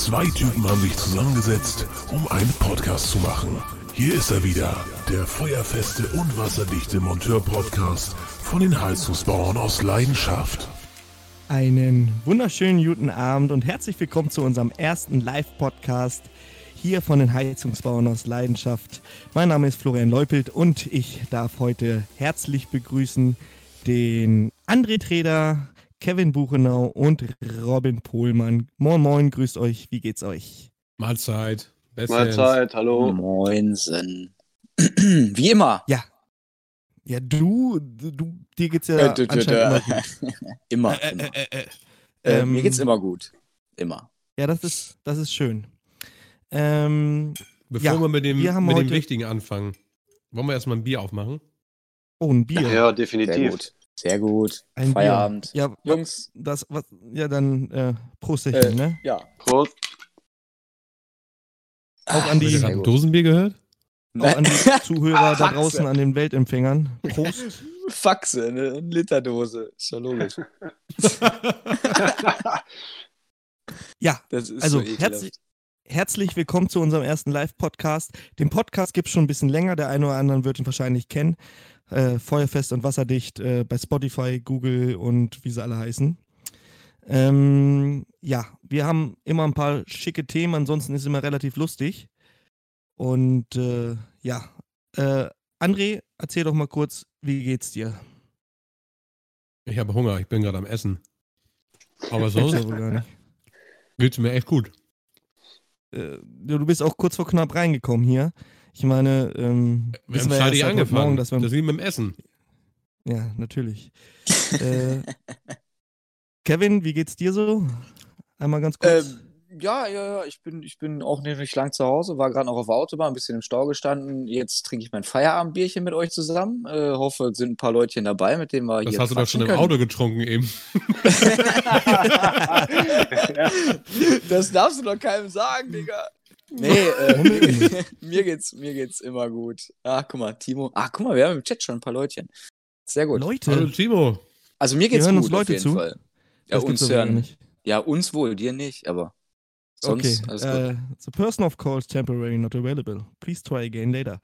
Zwei Typen haben sich zusammengesetzt, um einen Podcast zu machen. Hier ist er wieder, der feuerfeste und wasserdichte Monteur-Podcast von den Heizungsbauern aus Leidenschaft. Einen wunderschönen guten Abend und herzlich willkommen zu unserem ersten Live-Podcast hier von den Heizungsbauern aus Leidenschaft. Mein Name ist Florian Leupelt und ich darf heute herzlich begrüßen den André Treder, Kevin Buchenau und Robin Pohlmann. Moin Moin, grüßt euch, wie geht's euch? Mahlzeit. Bestens. Mahlzeit, hallo. Moinsen. Wie immer. Ja. Ja, du, du dir geht's ja äh, anscheinend immer gut. immer. Äh, immer. Äh, äh, äh ähm, mir geht's immer gut. Immer. Ja, das ist, das ist schön. Ähm, Bevor ja, wir mit dem, wir mit dem Wichtigen anfangen, wollen wir erstmal ein Bier aufmachen? Oh, ein Bier. Ja, definitiv. Sehr gut. Ein Feierabend. Bier. Ja, Jungs. Das, was, ja, dann äh, Prost, äh, ne? Ja. Prost. Auch an die. Hast Dosenbier gehört? Auch an die Zuhörer da draußen an den Weltempfängern. Prost. Faxe, eine Literdose. Ist ja logisch. ja, also so herzlich, herzlich willkommen zu unserem ersten Live-Podcast. Den Podcast gibt es schon ein bisschen länger. Der eine oder andere wird ihn wahrscheinlich kennen. Äh, feuerfest und wasserdicht äh, bei Spotify, Google und wie sie alle heißen. Ähm, ja, wir haben immer ein paar schicke Themen, ansonsten ist es immer relativ lustig. Und äh, ja, äh, André, erzähl doch mal kurz, wie geht's dir? Ich habe Hunger, ich bin gerade am Essen. Aber sonst geht's mir echt gut. Äh, du bist auch kurz vor knapp reingekommen hier. Ich meine, ähm, wir haben wir angefangen. Morgen, dass wir das ist wie mit dem Essen. Ja, natürlich. äh, Kevin, wie geht's dir so? Einmal ganz kurz. Ähm, ja, ja, ja, ich bin, ich bin auch nicht lang zu Hause, war gerade noch auf der Autobahn, ein bisschen im Stau gestanden. Jetzt trinke ich mein Feierabendbierchen mit euch zusammen. Äh, hoffe, es sind ein paar Leutchen dabei, mit denen wir das hier. Das hast du doch schon können. im Auto getrunken eben. das darfst du doch keinem sagen, Digga. Nee, äh, mir, geht's, mir geht's immer gut. Ach, guck mal, Timo. Ach, guck mal, wir haben im Chat schon ein paar Leutchen. Sehr gut. Leute. Hallo, Timo. Also mir geht's wir gut uns Leute auf jeden zu? Fall. Ja, das uns hören. Ja, uns wohl, dir nicht, aber. Sonst okay. Uh, the person of call is temporarily not available. Please try again later.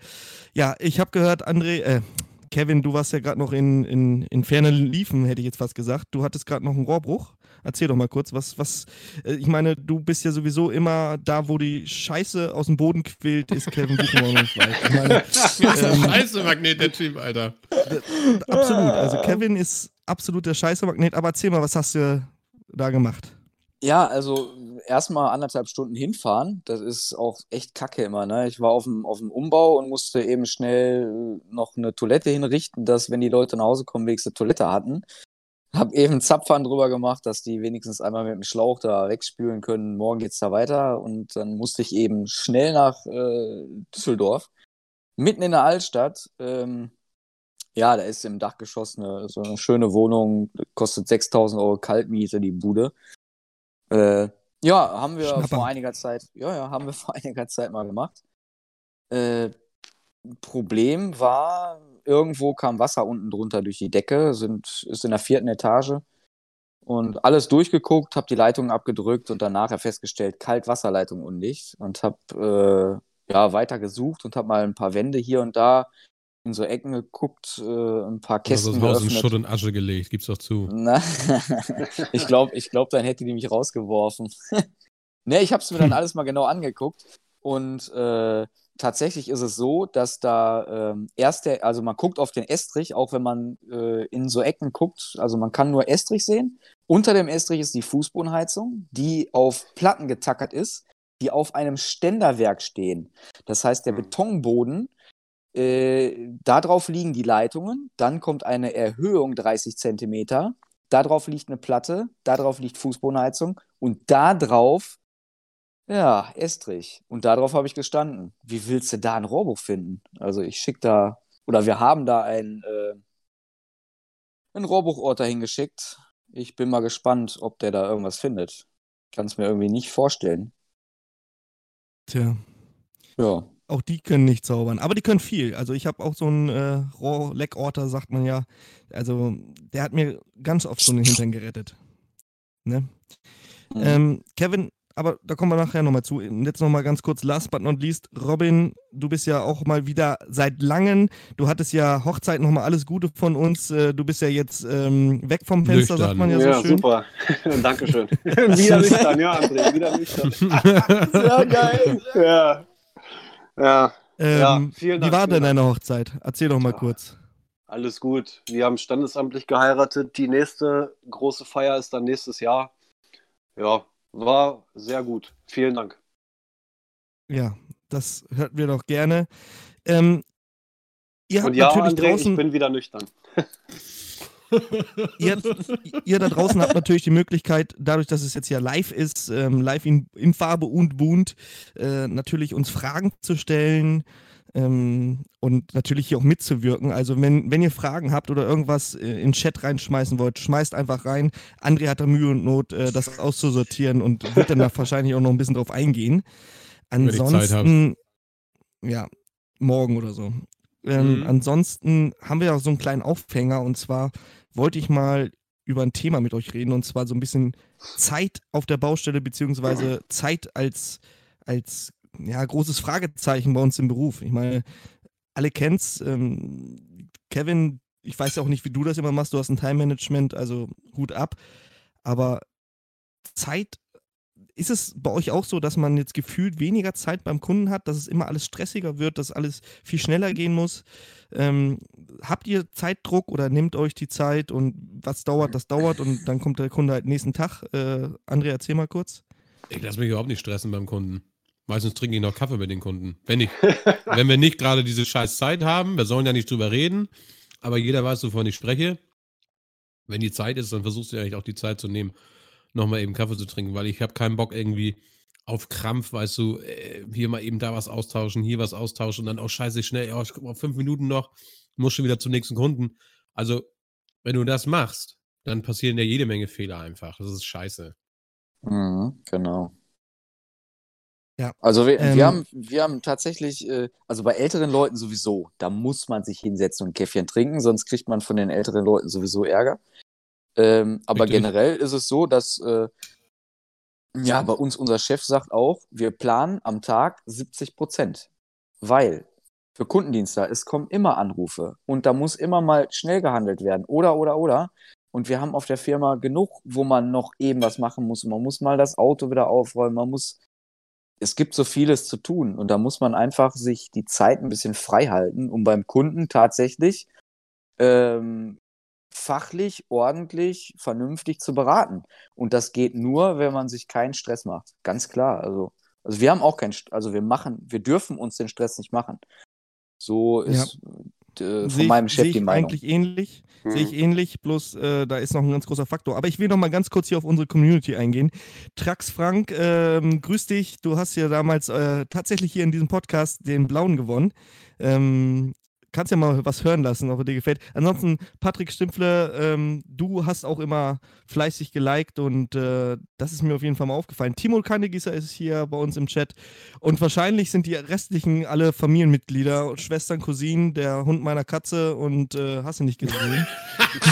Ja, ich habe gehört, André, äh, Kevin, du warst ja gerade noch in, in, in fernen Liefen, hätte ich jetzt fast gesagt. Du hattest gerade noch einen Rohrbruch. Erzähl doch mal kurz, was, was, äh, ich meine, du bist ja sowieso immer da, wo die Scheiße aus dem Boden quillt, ist Kevin weit. Ich meine, ähm, Scheiße-Magnet, der Typ, Alter. Absolut, also Kevin ist absolut der Scheiße-Magnet, aber erzähl mal, was hast du da gemacht? Ja, also erstmal anderthalb Stunden hinfahren, das ist auch echt kacke immer. Ne? Ich war auf dem, auf dem Umbau und musste eben schnell noch eine Toilette hinrichten, dass, wenn die Leute nach Hause kommen, wenigstens eine Toilette hatten. Hab eben Zapfhahn drüber gemacht, dass die wenigstens einmal mit dem Schlauch da wegspülen können. Morgen geht's da weiter. Und dann musste ich eben schnell nach äh, Düsseldorf, mitten in der Altstadt. Ähm, ja, da ist im Dachgeschoss eine, so eine schöne Wohnung, kostet 6000 Euro Kaltmiete, die Bude. Äh, ja, haben wir Schnapper. vor einiger Zeit, ja, ja, haben wir vor einiger Zeit mal gemacht. Äh, Problem war, irgendwo kam Wasser unten drunter durch die Decke, sind, ist in der vierten Etage und alles durchgeguckt, habe die Leitungen abgedrückt und dann nachher festgestellt, Kaltwasserleitung undicht und habe äh, ja weiter gesucht und habe mal ein paar Wände hier und da in so Ecken geguckt, äh, ein paar Kästen also das Haus in Schutt und Asche gelegt, gibt's doch zu. Na, ich glaube, ich glaub, dann hätte die mich rausgeworfen. ne, ich habe es mir dann alles mal genau angeguckt und äh, tatsächlich ist es so, dass da ähm, erst der, also man guckt auf den Estrich, auch wenn man äh, in so Ecken guckt, also man kann nur Estrich sehen. Unter dem Estrich ist die Fußbodenheizung, die auf Platten getackert ist, die auf einem Ständerwerk stehen. Das heißt, der hm. Betonboden äh, darauf liegen die Leitungen, dann kommt eine Erhöhung 30 Zentimeter, darauf liegt eine Platte, darauf liegt Fußbodenheizung und darauf, ja, Estrich. Und darauf habe ich gestanden. Wie willst du da ein Rohrbuch finden? Also ich schicke da, oder wir haben da ein, äh, einen Rohrbuchort dahin geschickt. Ich bin mal gespannt, ob der da irgendwas findet. Kann es mir irgendwie nicht vorstellen. Tja. Ja auch die können nicht zaubern, aber die können viel. Also ich habe auch so einen äh, Rohrleckorter, sagt man ja. Also der hat mir ganz oft so den Hintern gerettet. Ne? Mhm. Ähm, Kevin, aber da kommen wir nachher nochmal zu. Jetzt nochmal ganz kurz, last but not least, Robin, du bist ja auch mal wieder seit langem, du hattest ja Hochzeit nochmal alles Gute von uns, äh, du bist ja jetzt ähm, weg vom Fenster, nüchtern. sagt man ja so ja, schön. super, Dankeschön. wieder nüchtern, ja André, wieder nüchtern. Sehr geil. Ja, ja. Ähm, ja vielen Dank. Wie war denn deine Hochzeit? Erzähl doch mal ja. kurz. Alles gut. Wir haben standesamtlich geheiratet. Die nächste große Feier ist dann nächstes Jahr. Ja, war sehr gut. Vielen Dank. Ja, das hörten wir doch gerne. Ähm, ihr habt Und ja, natürlich André, draußen... ich bin wieder nüchtern. ihr, ihr, da draußen habt natürlich die Möglichkeit, dadurch, dass es jetzt ja live ist, ähm, live in, in, Farbe und bunt, äh, natürlich uns Fragen zu stellen ähm, und natürlich hier auch mitzuwirken. Also wenn, wenn ihr Fragen habt oder irgendwas äh, in den Chat reinschmeißen wollt, schmeißt einfach rein. André hat da Mühe und Not, äh, das auszusortieren und wird dann da wahrscheinlich auch noch ein bisschen drauf eingehen. Ansonsten, ja, morgen oder so. Ähm, mhm. Ansonsten haben wir auch so einen kleinen Aufhänger und zwar wollte ich mal über ein Thema mit euch reden und zwar so ein bisschen Zeit auf der Baustelle beziehungsweise Zeit als, als ja, großes Fragezeichen bei uns im Beruf. Ich meine, alle kennt's. Ähm, Kevin, ich weiß ja auch nicht, wie du das immer machst. Du hast ein Time-Management, also Hut ab. Aber Zeit, ist es bei euch auch so, dass man jetzt gefühlt weniger Zeit beim Kunden hat, dass es immer alles stressiger wird, dass alles viel schneller gehen muss? Ähm, habt ihr Zeitdruck oder nehmt euch die Zeit und was dauert, das dauert und dann kommt der Kunde halt nächsten Tag? Äh, André, erzähl mal kurz. Ich lasse mich überhaupt nicht stressen beim Kunden. Meistens trinke ich noch Kaffee mit den Kunden. Wenn, ich, wenn wir nicht gerade diese scheiß Zeit haben, wir sollen ja nicht drüber reden, aber jeder weiß, wovon ich spreche. Wenn die Zeit ist, dann versuchst du ja eigentlich auch die Zeit zu nehmen, nochmal eben Kaffee zu trinken, weil ich habe keinen Bock irgendwie auf Krampf, weißt du, äh, hier mal eben da was austauschen, hier was austauschen und dann auch oh, scheiße schnell, oh, ich guck mal fünf Minuten noch, muss schon wieder zum nächsten Kunden. Also, wenn du das machst, dann passieren ja jede Menge Fehler einfach. Das ist scheiße. Mhm, genau. Ja. Also wir, ähm, wir, haben, wir haben tatsächlich, äh, also bei älteren Leuten sowieso, da muss man sich hinsetzen und ein Käffchen trinken, sonst kriegt man von den älteren Leuten sowieso Ärger. Ähm, aber Richtig. generell ist es so, dass äh, ja, bei uns unser Chef sagt auch, wir planen am Tag 70 Prozent, weil für Kundendienste, es kommen immer Anrufe und da muss immer mal schnell gehandelt werden oder, oder, oder. Und wir haben auf der Firma genug, wo man noch eben was machen muss. Man muss mal das Auto wieder aufräumen, man muss es gibt so vieles zu tun und da muss man einfach sich die Zeit ein bisschen frei halten, um beim Kunden tatsächlich ähm, fachlich, ordentlich, vernünftig zu beraten. Und das geht nur, wenn man sich keinen Stress macht. Ganz klar. Also, also wir haben auch keinen, also wir machen, wir dürfen uns den Stress nicht machen. So ist ja. Äh, von meinem Chef die Meinung. Eigentlich ähnlich. Mhm. Sehe ich ähnlich, bloß äh, da ist noch ein ganz großer Faktor. Aber ich will noch mal ganz kurz hier auf unsere Community eingehen. Trax Frank, ähm, grüß dich. Du hast ja damals äh, tatsächlich hier in diesem Podcast den Blauen gewonnen. Ähm, kannst ja mal was hören lassen, ob er dir gefällt. Ansonsten, Patrick Stimpfle, ähm, du hast auch immer fleißig geliked und äh, das ist mir auf jeden Fall mal aufgefallen. Timo Kannegießer ist hier bei uns im Chat und wahrscheinlich sind die restlichen alle Familienmitglieder, Schwestern, Cousinen, der Hund meiner Katze und äh, hast du nicht gesehen.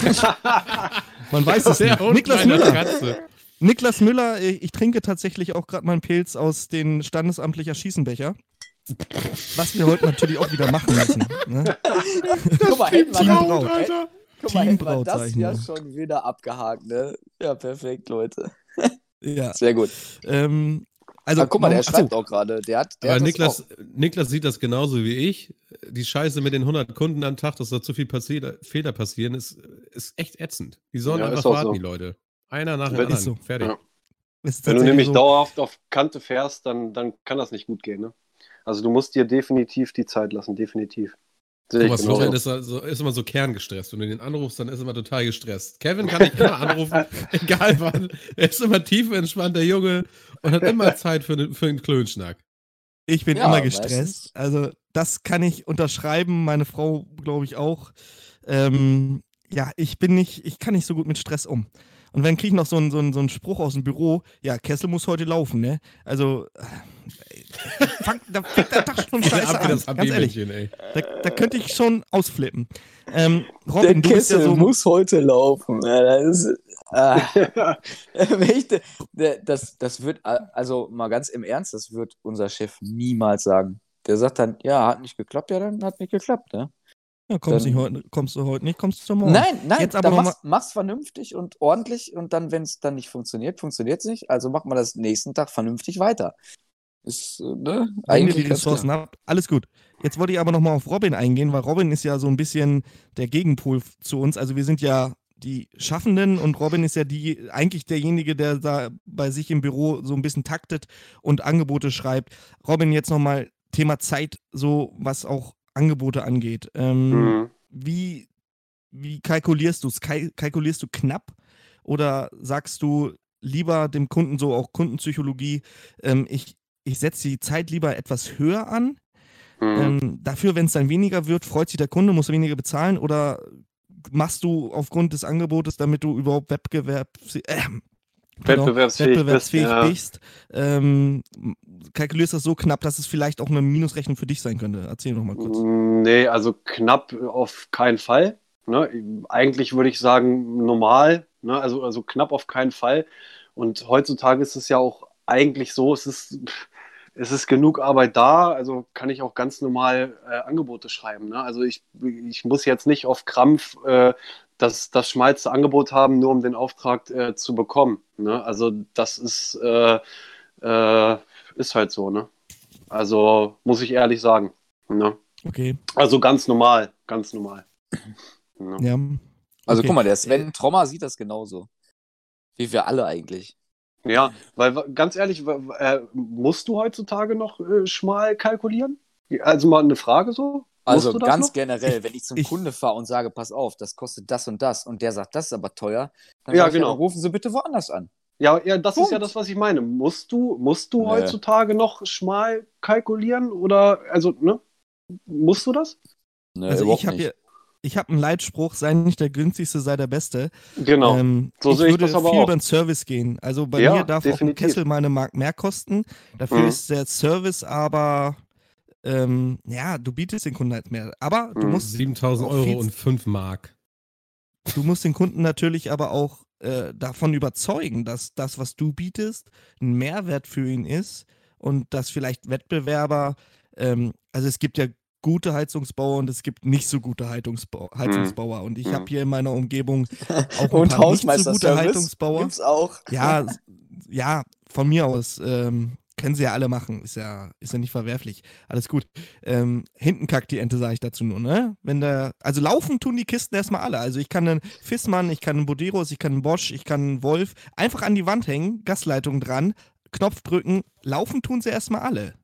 Man weiß es nicht. Niklas Müller. Katze. Niklas Müller, ich, ich trinke tatsächlich auch gerade meinen Pilz aus den standesamtlicher Schießenbecher. Was wir heute natürlich auch wieder machen müssen. Ne? Guck mal, hätten wir, Braut, Alter. Guck mal, hätten wir das ja schon wieder abgehakt, ne? Ja, perfekt, Leute. Ja. Sehr gut. Ähm, also, Aber guck mal, der schreibt achso. auch gerade. Der hat, der Aber hat Niklas, Niklas sieht das genauso wie ich. Die Scheiße mit den 100 Kunden am Tag, dass da zu viel passi Fehler passieren, ist, ist echt ätzend. Die sollen ja, einfach warten, so. die Leute. Einer nach dem anderen. So. Fertig. Ja. Wenn du nämlich so. dauerhaft auf Kante fährst, dann, dann kann das nicht gut gehen, ne? Also du musst dir definitiv die Zeit lassen, definitiv. Thomas genau. ist, also, ist, immer so kerngestresst. Wenn du den anrufst, dann ist er immer total gestresst. Kevin kann ich immer anrufen, egal wann. Er ist immer tiefenentspannt, der Junge, und hat immer Zeit für, für einen Klönschnack. Ich bin ja, immer gestresst. Also, das kann ich unterschreiben. Meine Frau, glaube ich, auch. Ähm, ja, ich bin nicht, ich kann nicht so gut mit Stress um. Und wenn kriege ich noch so einen, so, einen, so einen Spruch aus dem Büro, ja, Kessel muss heute laufen, ne? Also, äh, fang, da fängt der Tag schon scheiße an, ganz ehrlich. Da, da, könnte ich schon ausflippen. Ähm, Robin, der Kessel ja so, muss heute laufen. Ja, das ist, äh, das, das wird, also mal ganz im Ernst, das wird unser Chef niemals sagen. Der sagt dann, ja, hat nicht geklappt, ja, dann hat nicht geklappt, ne? Ja, kommst, dann, heute, kommst du heute nicht, kommst du morgen. Nein, nein, Jetzt aber mach's, mach's vernünftig und ordentlich und dann, wenn es dann nicht funktioniert, funktioniert es nicht. Also macht man das nächsten Tag vernünftig weiter. Ist, äh, ne? Eigentlich die Ressourcen ab. Alles gut. Jetzt wollte ich aber nochmal auf Robin eingehen, weil Robin ist ja so ein bisschen der Gegenpol zu uns. Also wir sind ja die Schaffenden und Robin ist ja die, eigentlich derjenige, der da bei sich im Büro so ein bisschen taktet und Angebote schreibt. Robin, jetzt nochmal Thema Zeit, so was auch Angebote angeht. Ähm, mhm. wie, wie kalkulierst du es? Kalkulierst du knapp oder sagst du lieber dem Kunden so auch Kundenpsychologie, ähm, ich, ich setze die Zeit lieber etwas höher an? Mhm. Ähm, dafür, wenn es dann weniger wird, freut sich der Kunde, muss er weniger bezahlen oder machst du aufgrund des Angebotes, damit du überhaupt Wettbewerb, äh, wettbewerbsfähig, wettbewerbsfähig bist, bist ähm, kalkulierst das so knapp, dass es vielleicht auch eine Minusrechnung für dich sein könnte. Erzähl noch mal kurz. Mm, nee, also knapp auf keinen Fall. Ne? Eigentlich würde ich sagen normal, ne? also, also knapp auf keinen Fall. Und heutzutage ist es ja auch eigentlich so, es ist, es ist genug Arbeit da, also kann ich auch ganz normal äh, Angebote schreiben. Ne? Also ich, ich muss jetzt nicht auf Krampf äh, das, das schmalste Angebot haben, nur um den Auftrag äh, zu bekommen. Ne? Also das ist, äh, äh, ist halt so, ne? Also muss ich ehrlich sagen. Ne? Okay. Also ganz normal, ganz normal. Ne? Ja. Also okay. guck mal, der Sven Trommer sieht das genauso. Wie wir alle eigentlich. Ja, weil ganz ehrlich, äh, musst du heutzutage noch äh, schmal kalkulieren? Also mal eine Frage so. Also ganz noch? generell, wenn ich zum ich, Kunde fahre und sage, pass auf, das kostet das und das und der sagt, das ist aber teuer, dann ja, genau. ja, rufen Sie bitte woanders an. Ja, ja, das Punkt. ist ja das, was ich meine. Musst du, musst du nee. heutzutage noch schmal kalkulieren oder also, ne? Musst du das? Nee, also ich habe hier, ich habe einen Leitspruch, sei nicht der günstigste, sei der Beste. Genau. Ähm, so ich sehe ich das aber viel auch. über den Service gehen. Also bei ja, mir darf definitiv. auch ein Kessel meine Mark mehr kosten. Dafür mhm. ist der Service aber ähm, ja, du bietest den Kunden halt mehr. Aber du mhm. musst. 7000 Euro und 5 Mark. Du musst den Kunden natürlich aber auch äh, davon überzeugen, dass das, was du bietest, ein Mehrwert für ihn ist und dass vielleicht Wettbewerber, ähm, also es gibt ja gute Heizungsbauer und es gibt nicht so gute Heizungsbau Heizungsbauer. Und ich habe hier in meiner Umgebung auch ein paar nicht so gute Heizungsbauer. Gibt's auch. Ja, ja, von mir aus. Ähm, können sie ja alle machen, ist ja, ist ja nicht verwerflich. Alles gut. Ähm, hinten kackt die Ente, sage ich dazu nur, ne? Wenn der, also laufen tun die Kisten erstmal alle. Also ich kann einen Fissmann, ich kann einen Boderos, ich kann einen Bosch, ich kann einen Wolf einfach an die Wand hängen, Gasleitung dran, Knopf drücken, laufen tun sie erstmal alle.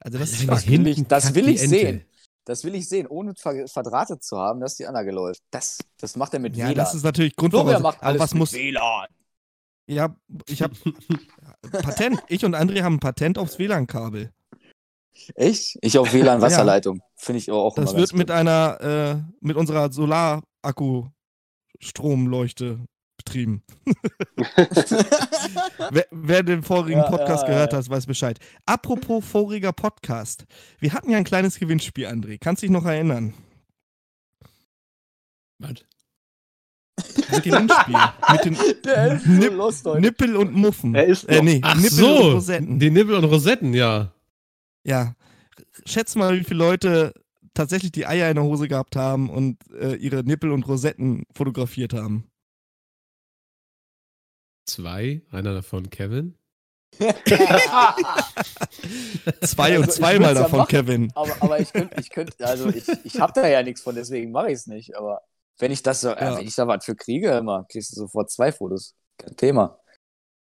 Also das, das will ich, das will ich sehen. Das will ich sehen, ohne verdrahtet zu haben, dass die Anlage läuft. Das, das macht er mit ja, WLAN. Ja, das ist natürlich Grundvoraussetzung. macht alles was mit muss, WLAN. Ja, ich habe Patent. Ich und André haben ein Patent aufs WLAN-Kabel. Echt? Ich auf WLAN-Wasserleitung. Ja. Finde ich auch Das wird mit einer, äh, mit unserer Solar-Akku-Stromleuchte betrieben. wer, wer, den vorigen ja, Podcast ja, gehört hat, weiß Bescheid. Apropos voriger Podcast. Wir hatten ja ein kleines Gewinnspiel, André. Kannst du dich noch erinnern? Was? Das Gewinnspiel. mit den Nip lost, Nippel und Muffen. Er ist äh, nee, Ach Nippel so, und Rosetten. Die Nippel und Rosetten, ja. Ja. Schätz mal, wie viele Leute tatsächlich die Eier in der Hose gehabt haben und äh, ihre Nippel und Rosetten fotografiert haben. Zwei, einer davon Kevin. zwei also, und zweimal davon, ja Kevin. Aber, aber ich könnte, ich könnte, also ich, ich habe da ja nichts von, deswegen mache ich es nicht. Aber wenn ich das so, äh, ja. äh, wenn ich da was für kriege, immer, kriegst du sofort zwei Fotos. Kein Thema.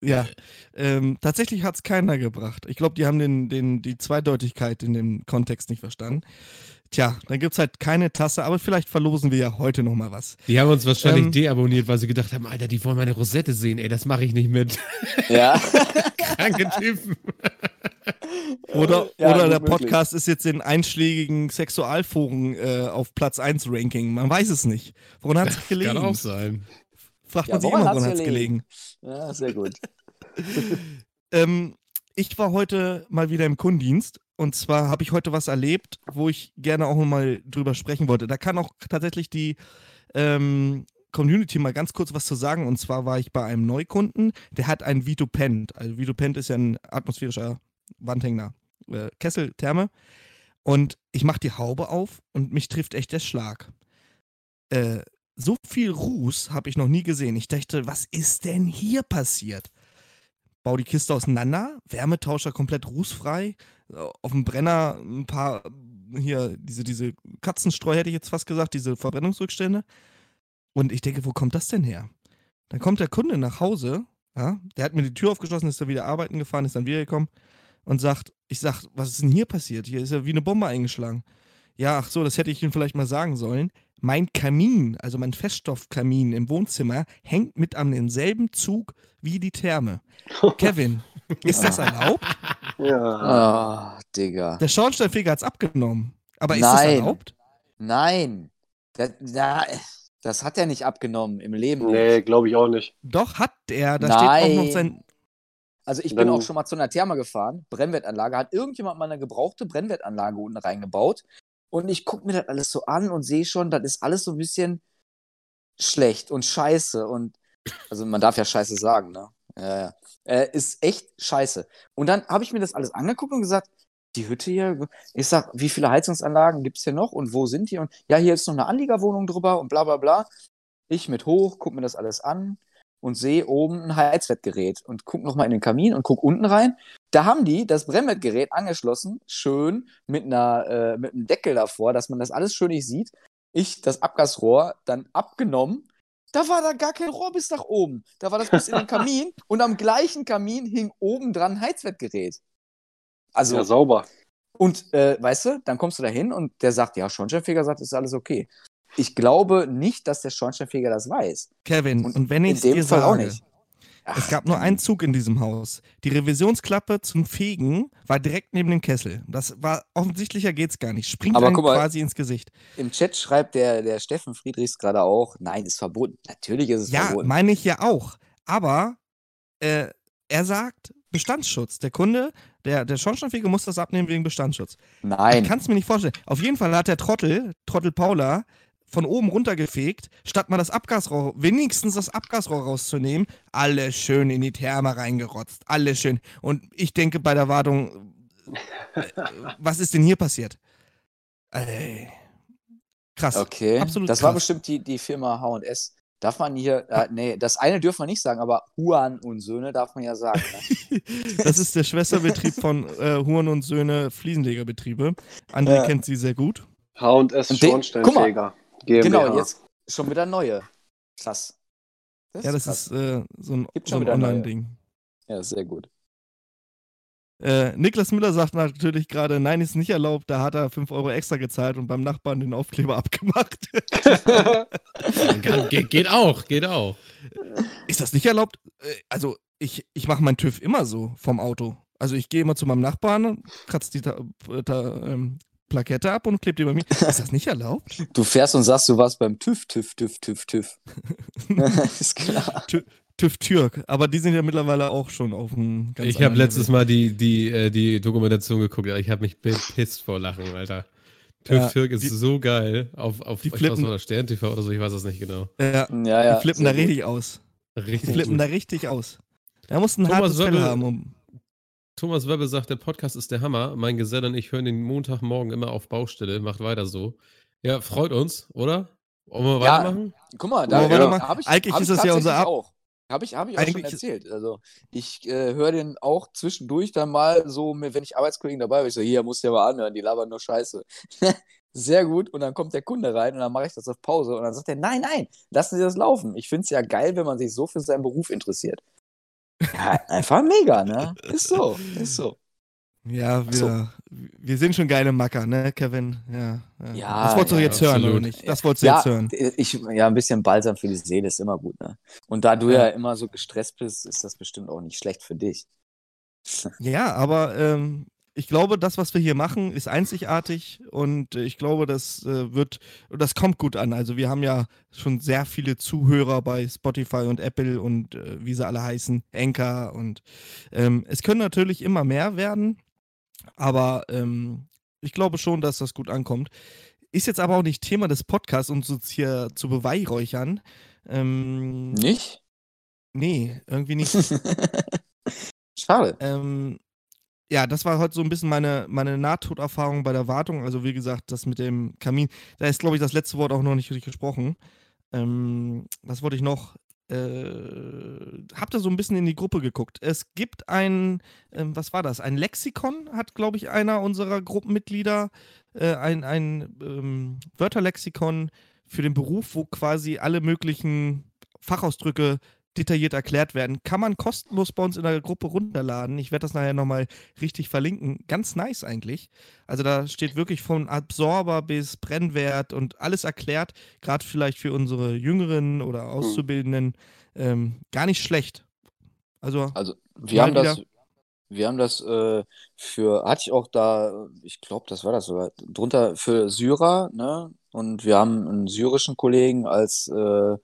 Ja, ähm, tatsächlich hat es keiner gebracht. Ich glaube, die haben den, den, die Zweideutigkeit in dem Kontext nicht verstanden. Tja, dann gibt es halt keine Tasse, aber vielleicht verlosen wir ja heute nochmal was. Die haben uns wahrscheinlich ähm, deabonniert, weil sie gedacht haben, Alter, die wollen meine Rosette sehen, ey, das mache ich nicht mit. Ja. Kranke Typen. Oder, ja, oder der Podcast ist jetzt in einschlägigen Sexualforen äh, auf Platz 1 Ranking. Man weiß es nicht. Woran hat es gelegen? Kann auch sein. Fragt ja, man sich immer, woran hat es gelegen? Ja, sehr gut. ähm, ich war heute mal wieder im Kundendienst und zwar habe ich heute was erlebt, wo ich gerne auch mal drüber sprechen wollte. Da kann auch tatsächlich die, ähm, Community mal ganz kurz was zu sagen. Und zwar war ich bei einem Neukunden, der hat ein Vitupent. Also Vitupent ist ja ein atmosphärischer Wandhängender äh, Kessel, Therme. Und ich mache die Haube auf und mich trifft echt der Schlag. Äh, so viel Ruß habe ich noch nie gesehen. Ich dachte, was ist denn hier passiert? Bau die Kiste auseinander, Wärmetauscher komplett rußfrei, auf dem Brenner ein paar hier, diese, diese Katzenstreu hätte ich jetzt fast gesagt, diese Verbrennungsrückstände. Und ich denke, wo kommt das denn her? Dann kommt der Kunde nach Hause, ja, der hat mir die Tür aufgeschlossen, ist da wieder arbeiten gefahren, ist dann wiedergekommen und sagt, ich sag, was ist denn hier passiert? Hier ist ja wie eine Bombe eingeschlagen. Ja, ach so, das hätte ich Ihnen vielleicht mal sagen sollen. Mein Kamin, also mein Feststoffkamin im Wohnzimmer, hängt mit an demselben Zug wie die Therme. Kevin, ist das erlaubt? Ja. Oh, Digga. Der Schornsteinfeger hat es abgenommen. Aber ist Nein. das erlaubt? Nein. Das, das hat er nicht abgenommen im Leben. Nee, glaube ich auch nicht. Doch, hat er. Da Nein. steht auch noch sein. Also ich bin auch schon mal zu einer Therme gefahren, Brennwertanlage, hat irgendjemand mal eine gebrauchte Brennwertanlage unten reingebaut und ich gucke mir das alles so an und sehe schon, das ist alles so ein bisschen schlecht und scheiße und also man darf ja scheiße sagen, ne? Ja, ja. Äh, ist echt scheiße. Und dann habe ich mir das alles angeguckt und gesagt, die Hütte hier, ich sag, wie viele Heizungsanlagen gibt es hier noch und wo sind die? Und ja, hier ist noch eine Anliegerwohnung drüber und bla bla bla. Ich mit hoch, guck mir das alles an und sehe oben ein Heizwettgerät und guck nochmal in den Kamin und guck unten rein. Da haben die das Brennwettgerät angeschlossen, schön mit, einer, äh, mit einem Deckel davor, dass man das alles schön nicht sieht. Ich das Abgasrohr dann abgenommen. Da war da gar kein Rohr bis nach oben. Da war das bis in den Kamin und am gleichen Kamin hing oben dran ein Heizwettgerät. Also, ja, sauber. Und äh, weißt du, dann kommst du da hin und der sagt, ja, Schornsteinfeger sagt, ist alles okay ich glaube nicht, dass der Schornsteinfeger das weiß. Kevin, und, und wenn ich es dir Fall sage, auch nicht. Ach, es gab nur einen Zug in diesem Haus. Die Revisionsklappe zum Fegen war direkt neben dem Kessel. Das war offensichtlicher geht's gar nicht. Springt Aber mal, quasi ins Gesicht. Im Chat schreibt der, der Steffen Friedrichs gerade auch, nein, ist verboten. Natürlich ist es ja, verboten. Ja, meine ich ja auch. Aber äh, er sagt Bestandsschutz. Der Kunde, der, der Schornsteinfeger muss das abnehmen wegen Bestandsschutz. Nein. Ich kann es mir nicht vorstellen. Auf jeden Fall hat der Trottel, Trottel Paula, von oben runtergefegt, statt mal das Abgasrohr, wenigstens das Abgasrohr rauszunehmen, alles schön in die Therme reingerotzt. Alles schön. Und ich denke bei der Wartung, äh, was ist denn hier passiert? Ey. Krass. Okay. Absolut das krass. war bestimmt die, die Firma HS. Darf man hier, äh, nee, das eine dürfen wir nicht sagen, aber Huan und Söhne darf man ja sagen. Ne? das ist der Schwesterbetrieb von äh, Huan und Söhne Fliesenlegerbetriebe. André ja. kennt sie sehr gut. H&S Schornsteinfeger. GmbH. Genau, jetzt schon wieder neue. Krass. Das ja, das ist, ist äh, so ein, so ein Online-Ding. Ja, sehr gut. Äh, Niklas Müller sagt natürlich gerade, nein, ist nicht erlaubt, da hat er 5 Euro extra gezahlt und beim Nachbarn den Aufkleber abgemacht. geht, geht auch, geht auch. Ist das nicht erlaubt? Äh, also, ich, ich mache meinen TÜV immer so vom Auto. Also ich gehe immer zu meinem Nachbarn, kratze die ta, ta, ähm, Plakette ab und klebt die bei mir. Ist das nicht erlaubt? Du fährst und sagst, du warst beim TÜV, TÜV, TÜV, TÜV, TÜV. ist klar. TÜV Türk, aber die sind ja mittlerweile auch schon auf dem ganz Ich habe letztes Mal die, die, äh, die Dokumentation geguckt, ich habe mich bepisst vor Lachen, Alter. TÜV ja, Türk ist die, so geil. Auf, auf die flippen, oder Stern TV oder so, ich weiß es nicht genau. Ja, ja, ja die flippen da richtig aus. Richtig die flippen gut. da richtig aus. Da musst du ein Thomas hartes Fell haben, um Thomas Webbe sagt, der Podcast ist der Hammer. Mein Geselle und ich hören den Montagmorgen immer auf Baustelle. Macht weiter so. Ja, freut uns, oder? Wollen wir ja, weitermachen? Guck mal, da ja. habe ich, Eigentlich hab ist das ja unser Ab auch. Habe ich, hab ich auch Eigentlich schon erzählt. Also ich äh, höre den auch zwischendurch dann mal so, wenn ich Arbeitskollegen dabei bin, ich so, hier, musst du ja mal anhören, die labern nur Scheiße. Sehr gut. Und dann kommt der Kunde rein und dann mache ich das auf Pause und dann sagt er, nein, nein, lassen Sie das laufen. Ich finde es ja geil, wenn man sich so für seinen Beruf interessiert. Ja, einfach mega, ne? Ist so, ist so. Ja, wir, so. wir sind schon geile Macker, ne, Kevin? Ja. ja. ja das wolltest du ja, jetzt hören, oder nicht? Das wolltest du ja, jetzt hören. Ich, ja, ein bisschen Balsam für die Seele ist immer gut, ne? Und da du ja, immer so gestresst bist, ist das bestimmt auch nicht schlecht für dich. Ja, aber ähm, ich glaube, das, was wir hier machen, ist einzigartig und ich glaube, das äh, wird, das kommt gut an. Also wir haben ja schon sehr viele Zuhörer bei Spotify und Apple und äh, wie sie alle heißen, Anchor und ähm, es können natürlich immer mehr werden, aber ähm, ich glaube schon, dass das gut ankommt. ist jetzt aber auch nicht Thema des Podcasts, um uns hier zu beweihräuchern. Ähm, nicht? Nee, irgendwie nicht. Schade. Ähm, ja, das war heute so ein bisschen meine, meine Nahtoderfahrung bei der Wartung. Also wie gesagt, das mit dem Kamin, da ist, glaube ich, das letzte Wort auch noch nicht richtig gesprochen. Ähm, was wollte ich noch? Äh, habt ihr so ein bisschen in die Gruppe geguckt? Es gibt ein, äh, was war das? Ein Lexikon hat, glaube ich, einer unserer Gruppenmitglieder äh, ein, ein ähm, Wörterlexikon für den Beruf, wo quasi alle möglichen Fachausdrücke detailliert erklärt werden. Kann man kostenlos bei uns in der Gruppe runterladen. Ich werde das nachher nochmal richtig verlinken. Ganz nice eigentlich. Also da steht wirklich von Absorber bis Brennwert und alles erklärt. Gerade vielleicht für unsere Jüngeren oder hm. Auszubildenden. Ähm, gar nicht schlecht. Also, also wir haben das. Wir haben das äh, für, hatte ich auch da, ich glaube, das war das sogar, drunter für Syrer, ne? Und wir haben einen syrischen Kollegen als äh,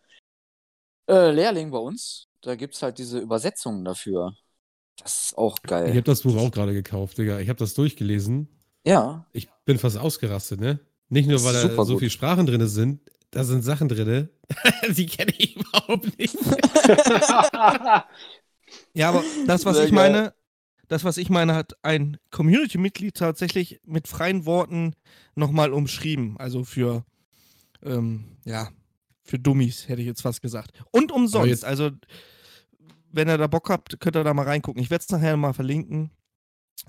äh, Lehrling bei uns. Da gibt es halt diese Übersetzungen dafür. Das ist auch geil. Ich habe das Buch auch gerade gekauft, Digga. Ich habe das durchgelesen. Ja. Ich bin fast ausgerastet, ne? Nicht nur, weil da so viele Sprachen drin sind, da sind Sachen drin, die kenne ich überhaupt nicht. ja, aber das, was Sehr ich geil. meine, das, was ich meine, hat ein Community-Mitglied tatsächlich mit freien Worten nochmal umschrieben. Also für, ähm, ja, für Dummies, hätte ich jetzt fast gesagt. Und umsonst. Also, wenn ihr da Bock habt, könnt ihr da mal reingucken. Ich werde es nachher mal verlinken.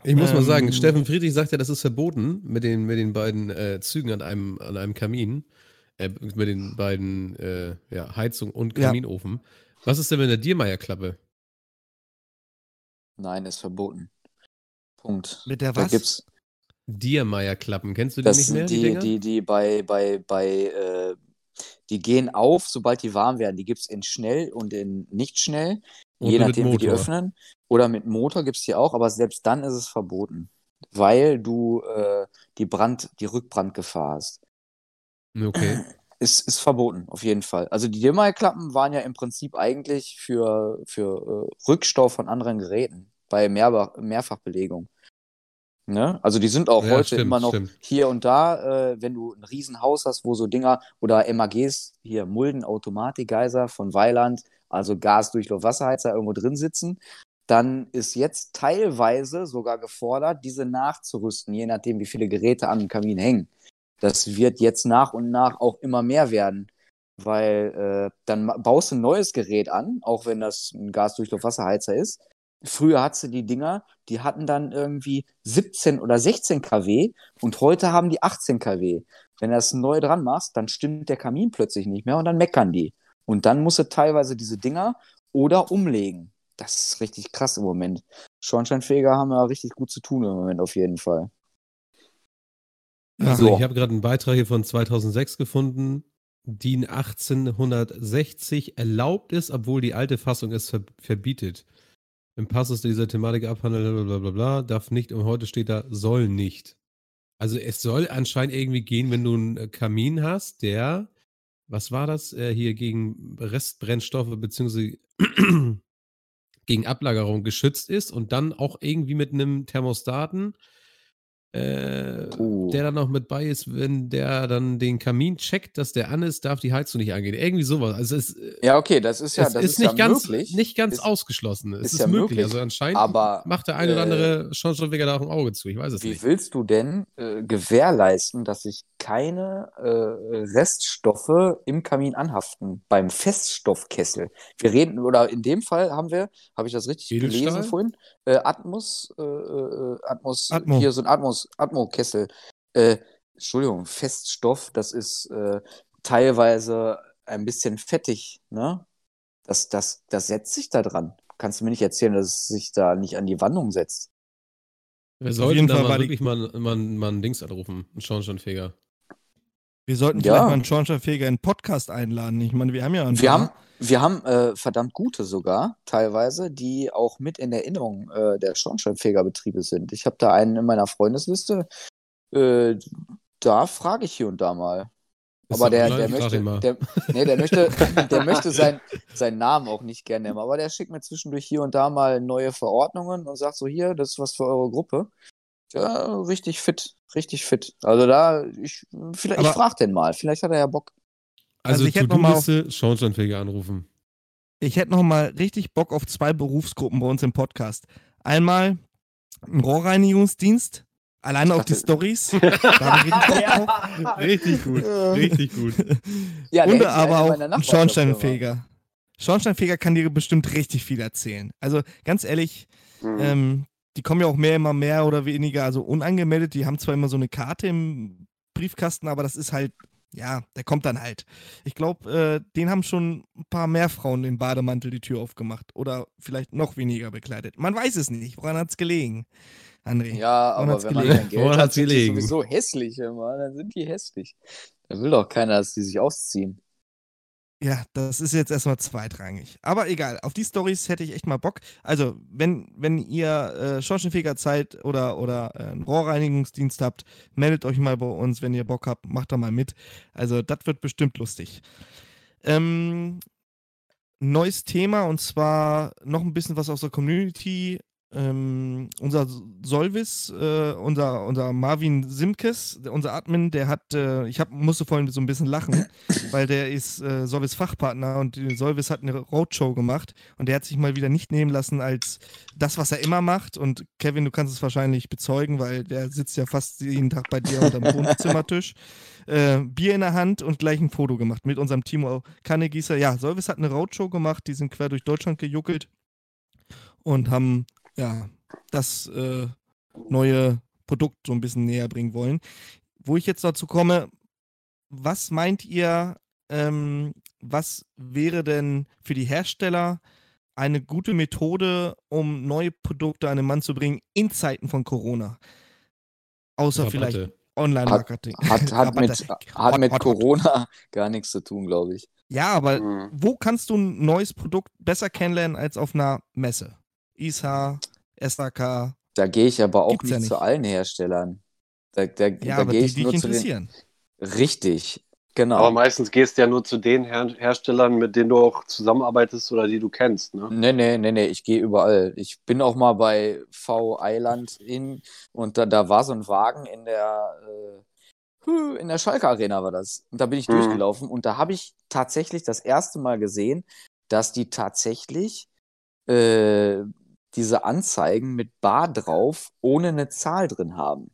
Ich muss ähm, mal sagen, ähm, Steffen Friedrich sagt ja, das ist verboten mit den, mit den beiden äh, Zügen an einem, an einem Kamin. Äh, mit den beiden äh, ja, Heizung und Kaminofen. Ja. Was ist denn mit der Diermeier-Klappe? Nein, ist verboten. Punkt. Mit der was? Da gibt's Diermeier-Klappen. Kennst du die das nicht mehr? Die, die, die, die bei, bei, bei äh, die gehen auf, sobald die warm werden. Die gibt es in schnell und in nicht schnell, und je nachdem, wie die öffnen. Oder mit Motor gibt es die auch, aber selbst dann ist es verboten, weil du äh, die Brand, die Rückbrandgefahr hast. Okay. Ist, ist verboten, auf jeden Fall. Also die Dimmerklappen waren ja im Prinzip eigentlich für, für äh, Rückstau von anderen Geräten bei Mehr Mehrfachbelegung. Ne? Also die sind auch ja, heute stimmt, immer noch stimmt. hier und da, äh, wenn du ein Riesenhaus hast, wo so Dinger oder MAGs, hier Mulden Automatikgeiser von Weiland, also Gasdurchlauf Wasserheizer irgendwo drin sitzen, dann ist jetzt teilweise sogar gefordert, diese nachzurüsten, je nachdem, wie viele Geräte an dem Kamin hängen. Das wird jetzt nach und nach auch immer mehr werden, weil äh, dann baust du ein neues Gerät an, auch wenn das ein Gasdurchlauf Wasserheizer ist Früher hattest du die Dinger, die hatten dann irgendwie 17 oder 16 kW und heute haben die 18 kW. Wenn du das neu dran machst, dann stimmt der Kamin plötzlich nicht mehr und dann meckern die. Und dann musst du teilweise diese Dinger oder umlegen. Das ist richtig krass im Moment. Schornsteinfeger haben ja richtig gut zu tun im Moment auf jeden Fall. Also, so. ich habe gerade einen Beitrag hier von 2006 gefunden. DIN 1860 erlaubt es, obwohl die alte Fassung es verbietet im Passus dieser Thematik abhandeln, bla bla bla, darf nicht und heute steht da, soll nicht. Also es soll anscheinend irgendwie gehen, wenn du einen äh, Kamin hast, der, was war das, äh, hier gegen Restbrennstoffe beziehungsweise gegen Ablagerung geschützt ist und dann auch irgendwie mit einem Thermostaten äh, uh. der dann noch mit bei ist, wenn der dann den Kamin checkt, dass der an ist, darf die Heizung nicht angehen. Irgendwie sowas. Also es, äh, ja, okay, das ist ja, das ist, ist nicht ja ganz, möglich. Nicht ganz ist, ausgeschlossen. Es ist, ist ja möglich. möglich. Also anscheinend aber, macht der eine äh, oder andere Schornsteinfeger da auch ein Auge zu. Ich weiß es wie nicht. Wie willst du denn äh, gewährleisten, dass sich keine äh, Reststoffe im Kamin anhaften beim Feststoffkessel? Wir reden, oder in dem Fall haben wir, habe ich das richtig Edelstahl? gelesen vorhin? Äh, Atmos, Atmos, Atmo. hier so ein Atmos Atmos, Atmo-Kessel. Äh, Entschuldigung, Feststoff, das ist äh, teilweise ein bisschen fettig, ne? Das, das, das setzt sich da dran. Kannst du mir nicht erzählen, dass es sich da nicht an die Wandung setzt? Wir sollten da mal wirklich mal, mal, mal ein Dings anrufen, einen Schornsteinfeger. Wir sollten ja. vielleicht mal einen Schornsteinfeger in einen Podcast einladen. Ich meine, wir haben ja einen. Wir haben, wir haben äh, verdammt gute sogar, teilweise, die auch mit in Erinnerung äh, der Schornsteinfegerbetriebe sind. Ich habe da einen in meiner Freundesliste. Äh, da frage ich hier und da mal. Aber der, der möchte, der, nee, der möchte, der möchte sein, seinen Namen auch nicht gerne nehmen. Aber der schickt mir zwischendurch hier und da mal neue Verordnungen und sagt so, hier, das ist was für eure Gruppe. Ja, richtig fit, richtig fit. Also da, ich, vielleicht, ich frage den mal, vielleicht hat er ja Bock. Also, also ich hätte nochmal auf Schornsteinfeger anrufen. Ich hätte noch mal richtig Bock auf zwei Berufsgruppen bei uns im Podcast. Einmal ein Rohrreinigungsdienst, alleine auf die Stories. richtig, richtig gut, richtig gut. Ja, Und aber auch ein Schornsteinfeger. Schornsteinfeger kann dir bestimmt richtig viel erzählen. Also ganz ehrlich, mhm. ähm, die kommen ja auch mehr, immer mehr oder weniger, also unangemeldet. Die haben zwar immer so eine Karte im Briefkasten, aber das ist halt ja, der kommt dann halt. Ich glaube, äh, den haben schon ein paar mehr Frauen im Bademantel die Tür aufgemacht. Oder vielleicht noch weniger bekleidet. Man weiß es nicht. Woran hat es gelegen, André? Ja, Woran aber wenn gelegen? man kein Geld Woran hat, sind die sowieso hässlich immer. Dann sind die hässlich. Da will doch keiner, dass die sich ausziehen. Ja, das ist jetzt erstmal zweitrangig. Aber egal, auf die Stories hätte ich echt mal Bock. Also, wenn, wenn ihr äh, Schornsteinfeger Zeit oder, oder äh, einen Rohrreinigungsdienst habt, meldet euch mal bei uns, wenn ihr Bock habt, macht da mal mit. Also, das wird bestimmt lustig. Ähm, neues Thema und zwar noch ein bisschen was aus der Community ähm, unser Solvis, äh, unser, unser Marvin Simkes, unser Admin, der hat, äh, ich hab, musste vorhin so ein bisschen lachen, weil der ist äh, Solvis Fachpartner und Solvis hat eine Roadshow gemacht und der hat sich mal wieder nicht nehmen lassen als das, was er immer macht. Und Kevin, du kannst es wahrscheinlich bezeugen, weil der sitzt ja fast jeden Tag bei dir unterm Wohnzimmertisch. Äh, Bier in der Hand und gleich ein Foto gemacht mit unserem Timo Kannegießer. Ja, Solvis hat eine Roadshow gemacht, die sind quer durch Deutschland gejuckelt und haben ja, das äh, neue Produkt so ein bisschen näher bringen wollen. Wo ich jetzt dazu komme, was meint ihr, ähm, was wäre denn für die Hersteller eine gute Methode, um neue Produkte an den Mann zu bringen in Zeiten von Corona? Außer Rabatte. vielleicht Online-Marketing. Hat, hat, hat, mit, hat mit Corona gar nichts zu tun, glaube ich. Ja, aber mhm. wo kannst du ein neues Produkt besser kennenlernen als auf einer Messe? ISA, SAK. Da gehe ich aber auch nicht, ja nicht, zu allen Herstellern. Da, da, ja, da gehe ich die nur zu den. Richtig, genau. Aber meistens gehst du ja nur zu den Her Herstellern, mit denen du auch zusammenarbeitest oder die du kennst, ne? Nee, nee, nee, nee, ich gehe überall. Ich bin auch mal bei V Island in und da, da war so ein Wagen in der äh, in der Schalke Arena war das. Und da bin ich mhm. durchgelaufen und da habe ich tatsächlich das erste Mal gesehen, dass die tatsächlich äh, diese Anzeigen mit Bar drauf ohne eine Zahl drin haben.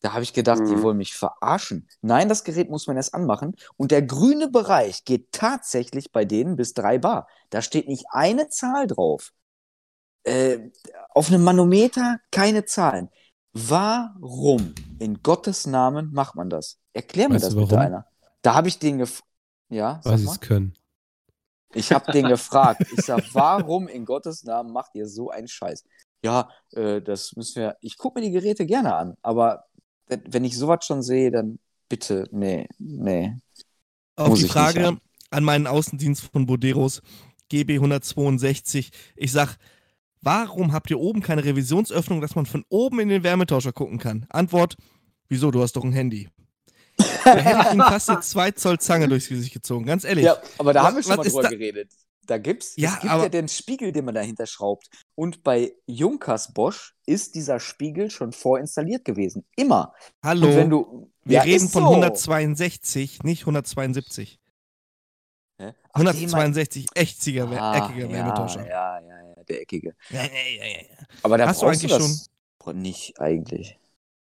Da habe ich gedacht, mhm. die wollen mich verarschen. Nein, das Gerät muss man erst anmachen. Und der grüne Bereich geht tatsächlich bei denen bis drei Bar. Da steht nicht eine Zahl drauf. Äh, auf einem Manometer keine Zahlen. Warum in Gottes Namen macht man das? Erklär mir weißt das bitte einer. Da habe ich den gefragt. Ja, Weil sie es können. Ich habe den gefragt. Ich sag, warum in Gottes Namen macht ihr so einen Scheiß? Ja, äh, das müssen wir. Ich gucke mir die Geräte gerne an, aber wenn ich sowas schon sehe, dann bitte, nee, nee. Auf Muss die Frage an meinen Außendienst von Boderos, GB 162, ich sag, warum habt ihr oben keine Revisionsöffnung, dass man von oben in den Wärmetauscher gucken kann? Antwort, wieso, du hast doch ein Handy. Da hätte ich ihm fast eine 2 Zoll Zange durchs Gesicht gezogen, ganz ehrlich. Ja, aber da was, haben wir schon mal drüber da? geredet. Da gibt's, ja, es gibt aber, ja den Spiegel, den man dahinter schraubt. Und bei Junkers Bosch ist dieser Spiegel schon vorinstalliert gewesen. Immer. Hallo. wenn du, wir ja, reden von so. 162, nicht 172. Hä? Ach, 162 eckiger, ah, eckiger ja, Wärmetauscher. Ja, ja, ja, der eckige. Ja, ja, ja, ja. Aber da Hast du eigentlich du schon? Nicht eigentlich.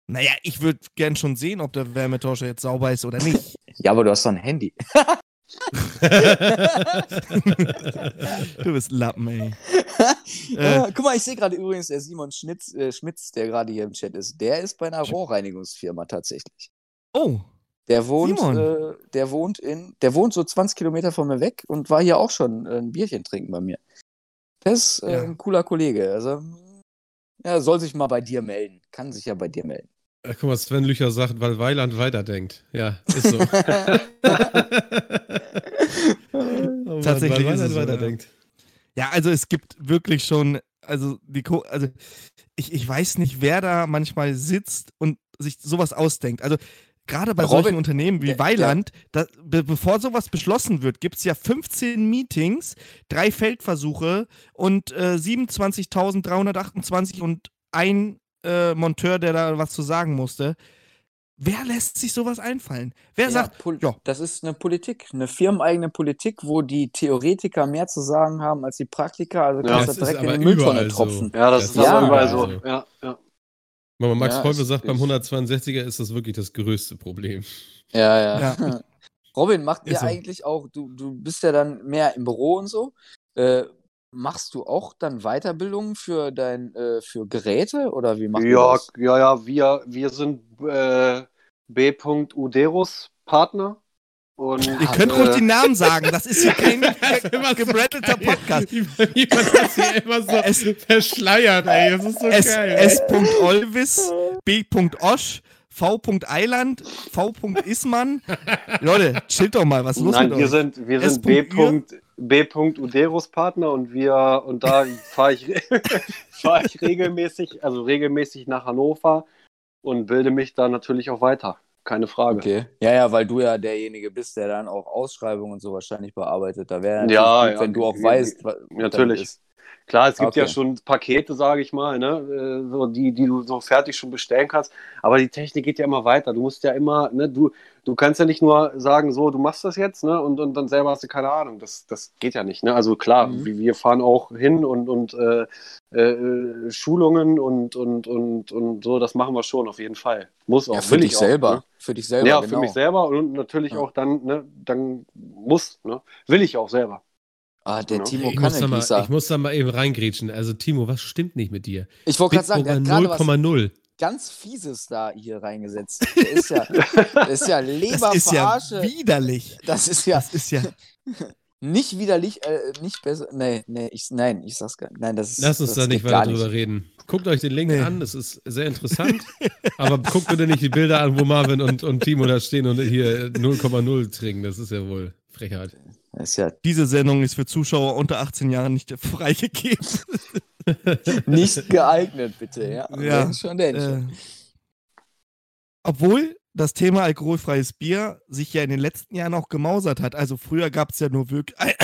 Naja, ich würde gern schon sehen, ob der Wärmetauscher jetzt sauber ist oder nicht. ja, aber du hast doch ein Handy. du bist Lappen, ey. äh, guck mal, ich sehe gerade übrigens, der Simon Schnitz, äh, Schmitz, der gerade hier im Chat ist, der ist bei einer Rohrreinigungsfirma tatsächlich. Oh. Der wohnt, äh, der wohnt in, der wohnt so 20 Kilometer von mir weg und war hier auch schon ein Bierchen trinken bei mir. Das ist äh, ja. ein cooler Kollege. Also, er soll sich mal bei dir melden. Kann sich ja bei dir melden. Äh, guck mal, Sven Lücher sagt, weil Weiland weiterdenkt. Ja, ist so. oh Tatsächlich weil Weiland so, weiterdenkt. Ja. ja, also es gibt wirklich schon, also die, Co also ich, ich weiß nicht, wer da manchmal sitzt und sich sowas ausdenkt. Also gerade bei Robin, solchen Unternehmen wie der, Weiland, da, be bevor sowas beschlossen wird, gibt es ja 15 Meetings, drei Feldversuche und äh, 27.328 und ein äh, Monteur, der da was zu sagen musste. Wer lässt sich sowas einfallen? Wer ja, sagt, ja. das ist eine Politik, eine firmeneigene Politik, wo die Theoretiker mehr zu sagen haben als die Praktiker. Also kannst ja, du direkt in die Mülltonne tropfen. Ja, das, das ist ja, überall so. Ja, ja. Mama Max ja, Kolbe sagt, beim 162er ist das wirklich das größte Problem. Ja, ja. ja. Robin, macht ihr so. eigentlich auch, du, du bist ja dann mehr im Büro und so. Äh, machst du auch dann Weiterbildungen für dein äh, für Geräte oder wie machst ja, du das? Ja, ja, wir, wir sind äh, B. Uderus Partner. Und, Ihr könnt äh, ruhig die Namen sagen, das ist hier kein gebrettelter Podcast. Wie man das hier immer so es, verschleiert, ey, das ist so S, geil. S. Olvis, B. Osch, V. Eiland, V. Ismann. Leute, chillt doch mal, was ist los Nein, mit wir euch? sind, wir sind B. B. Uderus Partner und wir und da fahre ich, fahr ich regelmäßig, also regelmäßig nach Hannover und bilde mich da natürlich auch weiter. Keine Frage. Okay. Ja, ja, weil du ja derjenige bist, der dann auch Ausschreibungen und so wahrscheinlich bearbeitet. Da wäre ja, gut, ja, wenn du auch weißt, was natürlich. Ist. Klar, es gibt okay. ja schon Pakete, sage ich mal, ne, äh, so die, die du so fertig schon bestellen kannst. Aber die Technik geht ja immer weiter. Du musst ja immer, ne, du, du kannst ja nicht nur sagen, so, du machst das jetzt, ne, und, und dann selber hast du keine Ahnung. Das, das geht ja nicht, ne. Also klar, mhm. wir fahren auch hin und, und äh, äh, Schulungen und, und, und, und so, das machen wir schon auf jeden Fall. Muss auch. Ja, für dich selber. Auch, ne? Für dich selber. Ja, genau. für mich selber und natürlich ja. auch dann, ne, dann muss, ne, will ich auch selber. Ah, der genau. Timo ich kann muss, da mal, ich muss da mal eben reingrätschen. Also, Timo, was stimmt nicht mit dir? Ich wollte gerade sagen, der hat gerade 0,0. ganz Fieses da hier reingesetzt. Der ist ja, der ist ja Leberverarsche. Das ist ja widerlich. Das ist ja. Das ist ja. nicht widerlich, äh, nicht besser. Nee, nee, ich, nein, ich sag's gar nicht. Nein, das ist. Lass uns da nicht weiter drüber reden. Guckt euch den Link nee. an, das ist sehr interessant. aber guckt bitte nicht die Bilder an, wo Marvin und, und Timo da stehen und hier 0,0 trinken. Das ist ja wohl Frechheit. Ja Diese Sendung ist für Zuschauer unter 18 Jahren nicht freigegeben. nicht geeignet, bitte, ja. ja schon denn äh, obwohl das Thema alkoholfreies Bier sich ja in den letzten Jahren auch gemausert hat. Also früher gab es ja nur wirklich, äh,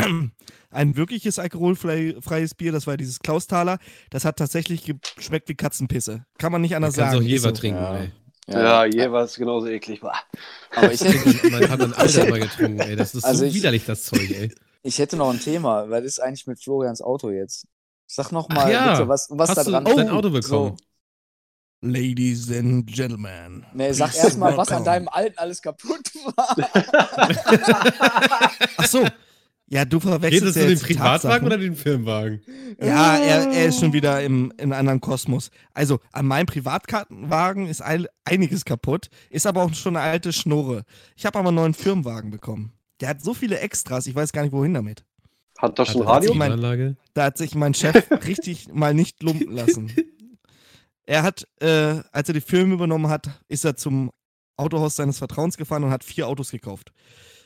ein wirkliches alkoholfreies Bier, das war dieses Klausthaler. Das hat tatsächlich geschmeckt wie Katzenpisse. Kann man nicht anders sagen. Kannst auch Jever so. trinken, ja. ey. Ja, ja jeweils genauso eklig war. Aber ich hätte, man hat ein Alter mal getrunken, ey. Das ist also so ich, widerlich, das Zeug, ey. Ich hätte noch ein Thema. Was ist eigentlich mit Florians Auto jetzt? Sag noch mal ja. bitte, was, was Hast da dran ist. dein Auto bekommen? So. Ladies and Gentlemen. Nee, sag erstmal, was an deinem alten alles kaputt war. Ach so, ja, du verwechselst Geht es den Privatwagen oder den Firmenwagen? Ja, er, er ist schon wieder im, in einem anderen Kosmos. Also, an meinem Privatwagen ist ein, einiges kaputt, ist aber auch schon eine alte Schnurre. Ich habe aber einen neuen Firmenwagen bekommen. Der hat so viele Extras, ich weiß gar nicht, wohin damit. Hat das schon Radio? Mein, da hat sich mein Chef richtig mal nicht lumpen lassen. Er hat, äh, als er die Firma übernommen hat, ist er zum Autohaus seines Vertrauens gefahren und hat vier Autos gekauft.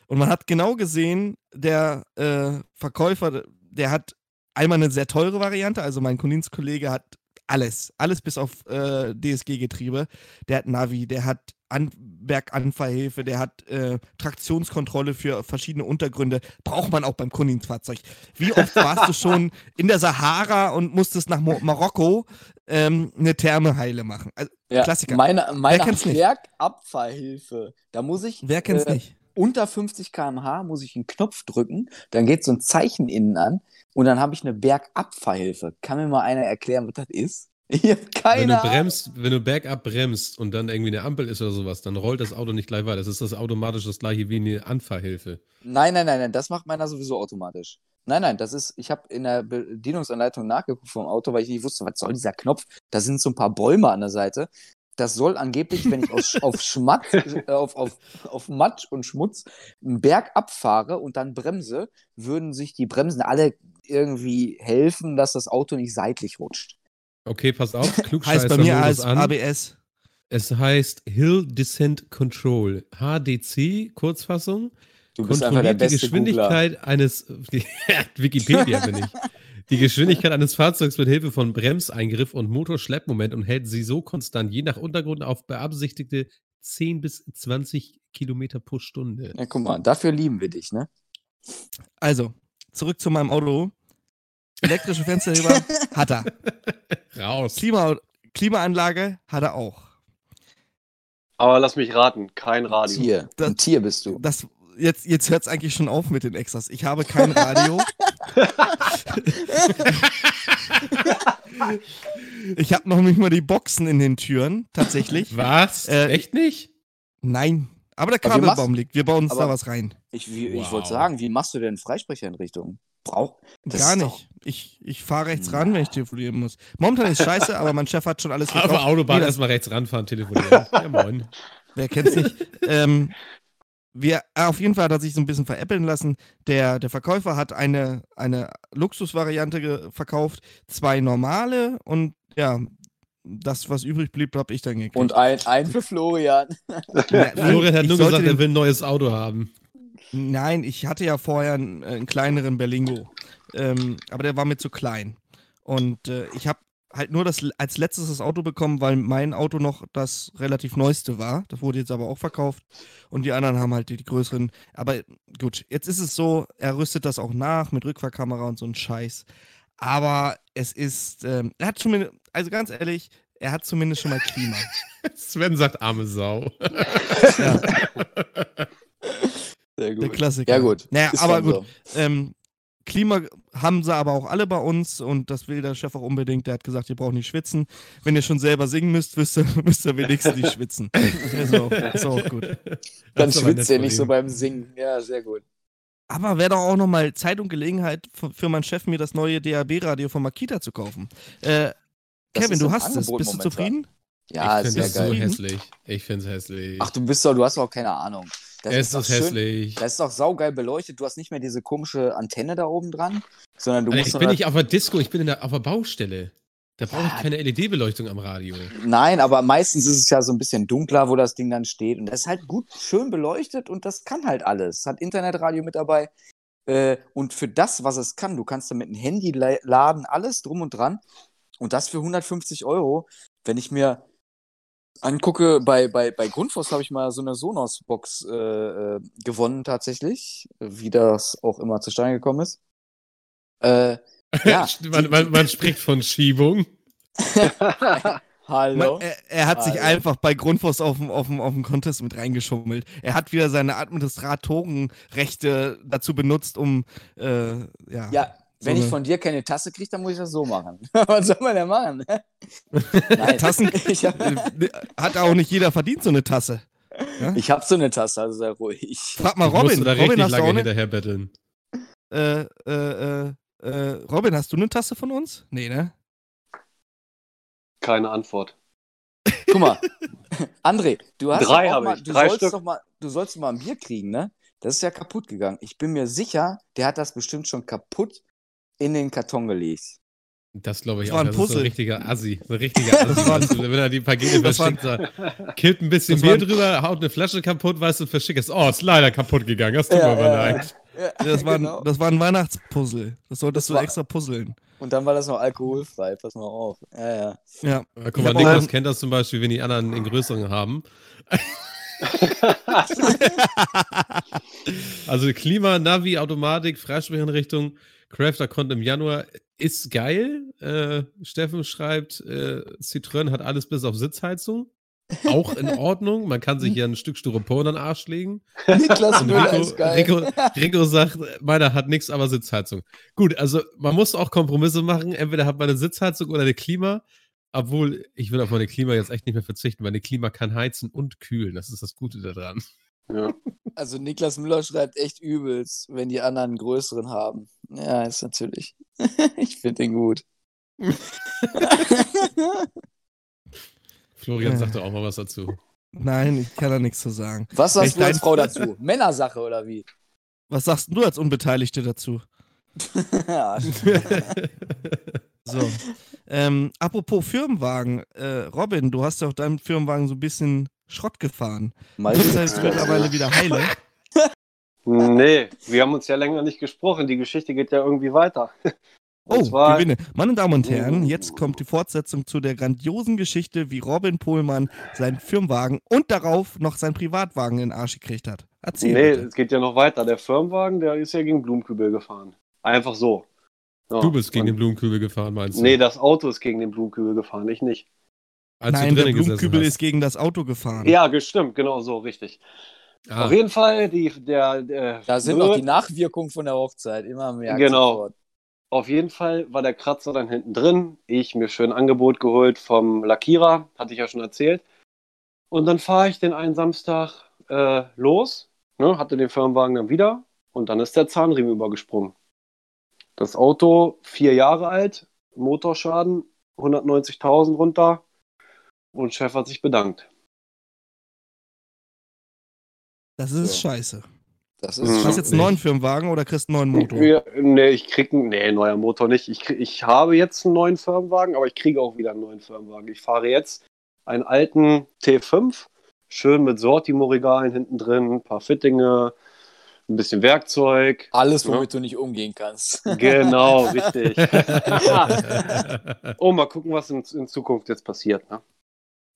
Und man hat genau gesehen, der äh, Verkäufer, der hat einmal eine sehr teure Variante, also mein Kundenskollege hat alles, alles bis auf äh, DSG-Getriebe. Der hat Navi, der hat An Berganfahrhilfe, der hat äh, Traktionskontrolle für verschiedene Untergründe. Braucht man auch beim Kundenfahrzeug. Wie oft warst du schon in der Sahara und musstest nach Mo Marokko ähm, eine Thermeheile machen? Also, ja, Klassiker. Meine, meine Bergabfahrhilfe, da muss ich. Wer kennt's äh, nicht? Unter 50 km/h muss ich einen Knopf drücken, dann geht so ein Zeichen innen an und dann habe ich eine Bergabfahrhilfe. Kann mir mal einer erklären, was das ist? Ich habe keine wenn du bremst, Wenn du bergab bremst und dann irgendwie eine Ampel ist oder sowas, dann rollt das Auto nicht gleich weiter. Das ist das automatisch das gleiche wie eine Anfahrhilfe. Nein, nein, nein, nein, das macht meiner sowieso automatisch. Nein, nein, das ist, ich habe in der Bedienungsanleitung nachgeguckt vom Auto, weil ich nicht wusste, was soll dieser Knopf? Da sind so ein paar Bäume an der Seite das soll angeblich, wenn ich aus, auf Schmatz, äh, auf, auf, auf Matsch und Schmutz einen Berg abfahre und dann bremse, würden sich die Bremsen alle irgendwie helfen, dass das Auto nicht seitlich rutscht. Okay, pass auf. heißt bei mir als an. ABS. Es heißt Hill Descent Control. HDC, Kurzfassung. Du bist einfach der beste die Geschwindigkeit Googler. eines. Wikipedia bin ich die Geschwindigkeit eines Fahrzeugs mit Hilfe von Bremseingriff und Motorschleppmoment und hält sie so konstant, je nach Untergrund, auf beabsichtigte 10 bis 20 Kilometer pro Stunde. Ja, guck mal, dafür lieben wir dich, ne? Also, zurück zu meinem Auto. Elektrische Fensterheber hat er. Raus. Klima, Klimaanlage hat er auch. Aber lass mich raten, kein Radio. Tier. Das, Ein Tier bist du. Das, jetzt jetzt hört es eigentlich schon auf mit den Extras. Ich habe kein Radio. ich habe noch nicht mal die Boxen in den Türen, tatsächlich. Was? Äh, Echt nicht? Nein. Aber der Kabelbaum liegt. Wir bauen uns da was rein. Ich, wow. ich wollte sagen, wie machst du denn Freisprecherinrichtung? Brauch. Gar nicht. Ich, ich fahre rechts ran, wenn ich telefonieren muss. Momentan ist scheiße, aber mein Chef hat schon alles verkauft. Aber Autobahn erstmal rechts ranfahren, telefonieren. ja, moin. Wer kennt's nicht? ähm, wir, äh, auf jeden Fall hat er sich so ein bisschen veräppeln lassen. Der, der Verkäufer hat eine, eine Luxusvariante verkauft, zwei normale und ja, das, was übrig blieb, habe ich dann gekriegt. Und ein, ein für Florian. Ja, Florian hat nur gesagt, er will ein neues Auto haben. Nein, ich hatte ja vorher einen, einen kleineren Berlingo. Ähm, aber der war mir zu klein. Und äh, ich habe halt nur das als letztes das Auto bekommen, weil mein Auto noch das relativ neueste war. Das wurde jetzt aber auch verkauft. Und die anderen haben halt die, die größeren. Aber gut, jetzt ist es so, er rüstet das auch nach mit Rückfahrkamera und so ein Scheiß. Aber es ist, ähm, er hat schon, also ganz ehrlich, er hat zumindest schon mal Klima. Sven sagt arme Sau. ja. Sehr gut. Der Klassiker. Ja, gut. Naja, ist aber gut. So. Ähm, Klima haben sie aber auch alle bei uns und das will der Chef auch unbedingt. Der hat gesagt, ihr braucht nicht schwitzen. Wenn ihr schon selber singen müsst, müsst ihr, müsst ihr wenigstens nicht schwitzen. ist, auch, ist auch gut. Dann schwitzt ihr nicht so beim Singen. Ja, sehr gut. Aber wäre doch auch nochmal Zeit und Gelegenheit für, für meinen Chef, mir das neue DAB-Radio von Makita zu kaufen. Äh, Kevin, du hast es. Bist du zufrieden? Ja, ich sehr geil. so hässlich. Ich finde es hässlich. Ach, du bist doch, du hast doch keine Ahnung. Das es ist, ist hässlich. das ist doch saugeil beleuchtet. Du hast nicht mehr diese komische Antenne da oben dran, sondern du Alter, musst. Ich bin nicht auf der Disco, ich bin der, auf der Baustelle. Da brauche ich keine LED-Beleuchtung am Radio. Nein, aber meistens ist es ja so ein bisschen dunkler, wo das Ding dann steht. Und das ist halt gut, schön beleuchtet und das kann halt alles. Es hat Internetradio mit dabei. Äh, und für das, was es kann, du kannst damit ein Handy laden, alles drum und dran. Und das für 150 Euro. Wenn ich mir angucke, bei, bei, bei Grundfos habe ich mal so eine Sonos-Box äh, äh, gewonnen tatsächlich, wie das auch immer zustande gekommen ist. Äh, ja, man, man, man spricht von Schiebung. Hallo. Man, er, er, hat Hallo. sich einfach bei Grundfos auf dem, auf, dem, auf dem Contest mit reingeschummelt. Er hat wieder seine Administratorenrechte dazu benutzt, um äh, ja. Ja, wenn ich von dir keine Tasse kriege, dann muss ich das so machen. Was soll man denn machen? Nein. Tassen hat auch nicht jeder verdient, so eine Tasse. Ja? Ich habe so eine Tasse, also sei ruhig. Frag mal Robin. da Robin, hast lange hinterher betteln. Äh, äh, äh, äh, Robin, hast du eine Tasse von uns? Nee, ne? Keine Antwort. Guck mal, André, du hast Drei habe ich. Du Drei sollst Stück. doch mal, du sollst mal ein Bier kriegen, ne? Das ist ja kaputt gegangen. Ich bin mir sicher, der hat das bestimmt schon kaputt in den Karton gelegt. Das glaube ich das auch. War ein das Puzzle. ist so ein richtiger Assi. So ein richtiger Assi. du, wenn er die Pakete verschickt, so, kippt ein bisschen Bier drüber, haut eine Flasche kaputt, weißt du, verschickt es. Oh, ist leider kaputt gegangen. Das tut ja, mir aber ja, leid. Ja, das, war, genau. das war ein Weihnachtspuzzle. Das solltest das du war, extra puzzeln. Und dann war das noch alkoholfrei, pass mal auf. Ja, ja. ja. Guck mal, Niklas kennt das zum Beispiel, wenn die anderen den größeren haben. also Klima, Navi, Automatik, Freisprecheinrichtung, Crafter konnte im Januar, ist geil. Äh, Steffen schreibt, äh, Citroën hat alles bis auf Sitzheizung. Auch in Ordnung. Man kann sich hier ein Stück Styropor in den Arsch legen. Niklas Müller Rico, ist geil. Rico, Rico sagt, meiner hat nichts, aber Sitzheizung. Gut, also man muss auch Kompromisse machen. Entweder hat man eine Sitzheizung oder eine Klima. Obwohl, ich will auf meine Klima jetzt echt nicht mehr verzichten. Meine Klima kann heizen und kühlen. Das ist das Gute daran. Ja. Also Niklas Müller schreibt echt übelst, wenn die anderen einen größeren haben. Ja, ist natürlich. ich finde den gut. Florian sagte auch mal was dazu. Nein, ich kann da nichts zu sagen. Was sagst du als Frau dazu? Männersache oder wie? Was sagst du als Unbeteiligte dazu? ja. so. Ähm, apropos Firmenwagen, äh, Robin, du hast ja auch deinen Firmenwagen so ein bisschen Schrott gefahren. Mal ist jetzt mittlerweile wieder heile. Nee, wir haben uns ja länger nicht gesprochen. Die Geschichte geht ja irgendwie weiter. Und oh, zwar, Gewinne. Meine Damen und Herren, jetzt kommt die Fortsetzung zu der grandiosen Geschichte, wie Robin Pohlmann seinen Firmenwagen und darauf noch seinen Privatwagen in den Arsch gekriegt hat. Erzähl Nee, bitte. es geht ja noch weiter. Der Firmenwagen, der ist ja gegen Blumenkübel gefahren. Einfach so. Ja, du bist gegen und, den Blumenkübel gefahren, meinst du? Nee, das Auto ist gegen den Blumenkübel gefahren, ich nicht. Als Nein, der Blumenkübel ist gegen das Auto gefahren. Ja, gestimmt, genau so, richtig. Ah. Auf jeden Fall, die, der, der Da sind noch die Nachwirkungen von der Hochzeit, immer mehr. Genau. Sofort. Auf jeden Fall war der Kratzer dann hinten drin. Ich mir schön ein Angebot geholt vom Lackierer, hatte ich ja schon erzählt. Und dann fahre ich den einen Samstag äh, los, ne, hatte den Firmenwagen dann wieder und dann ist der Zahnriemen übergesprungen. Das Auto vier Jahre alt, Motorschaden, 190.000 runter und Chef hat sich bedankt. Das ist so. scheiße. Das ist mhm. Hast jetzt einen neuen Firmenwagen oder kriegst du einen neuen Motor? Ja, nee, ich krieg einen, nee, neuer Motor nicht. Ich, krieg, ich habe jetzt einen neuen Firmenwagen, aber ich kriege auch wieder einen neuen Firmenwagen. Ich fahre jetzt einen alten T5, schön mit Sortimo-Regalen hinten drin, ein paar Fittinge, ein bisschen Werkzeug. Alles, womit ja. du nicht umgehen kannst. Genau, richtig. oh, mal gucken, was in, in Zukunft jetzt passiert. Ne?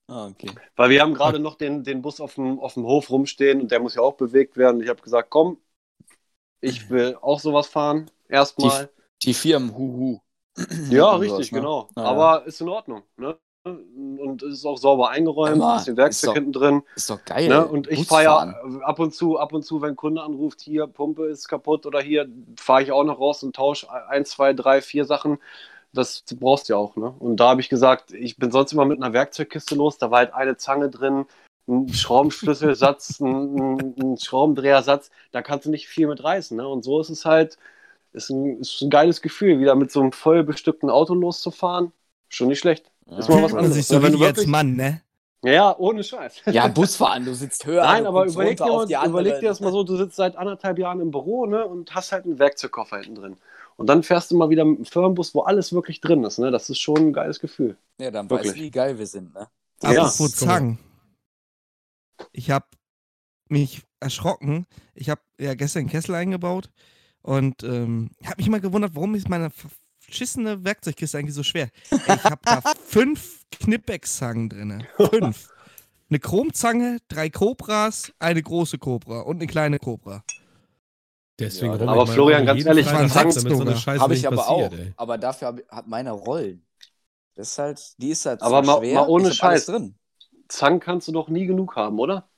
Ah, okay. Weil wir haben gerade noch den, den Bus auf dem, auf dem Hof rumstehen und der muss ja auch bewegt werden. Ich habe gesagt, komm, ich will auch sowas fahren. Erstmal. Die, die Firmen, huhu. Ja, richtig, ne? genau. Ja, Aber ist in Ordnung. Ne? Und es ist auch sauber eingeräumt, ein bisschen Werkzeug hinten drin. Ist doch geil. Ne? Und ich fahre ja ab und zu, ab und zu, wenn ein Kunde anruft, hier, Pumpe ist kaputt oder hier, fahre ich auch noch raus und tausche ein, zwei, drei, vier Sachen das brauchst du ja auch, ne? Und da habe ich gesagt, ich bin sonst immer mit einer Werkzeugkiste los, da war halt eine Zange drin, ein Schraubenschlüsselsatz, ein, ein Schraubendrehersatz, da kannst du nicht viel mit reißen, ne? Und so ist es halt, ist ein, ist ein geiles Gefühl, wieder mit so einem voll bestückten Auto loszufahren. Schon nicht schlecht. Ist mal was anderes. Sich so wenn du wirklich, als Mann, ne? Ja, ohne Scheiß. Ja, Busfahren, du sitzt höher. Nein, aber überleg dir, überleg dir das mal so, du sitzt seit anderthalb Jahren im Büro ne, und hast halt einen Werkzeugkoffer hinten drin. Und dann fährst du mal wieder mit einem Firmenbus, wo alles wirklich drin ist. Ne? Das ist schon ein geiles Gefühl. Ja, dann wirklich. weißt du, wie geil wir sind. Ne? Apropos ja. Zang. Ich habe mich erschrocken. Ich habe ja gestern einen Kessel eingebaut und ähm, habe mich mal gewundert, warum ist meine verschissene Werkzeugkiste eigentlich so schwer? Ich habe da fünf Knipex-Zangen drin. Fünf. Eine Chromzange, drei Cobras, eine große Cobra und eine kleine Cobra. Deswegen ja, aber Florian, ganz ehrlich, Zangen so habe ich aber passiert, auch. Ey. Aber dafür habe hab meine Rollen. Das ist halt, die ist halt aber mal, schwer. mal ohne Scheiß drin. Zangen kannst du doch nie genug haben, oder?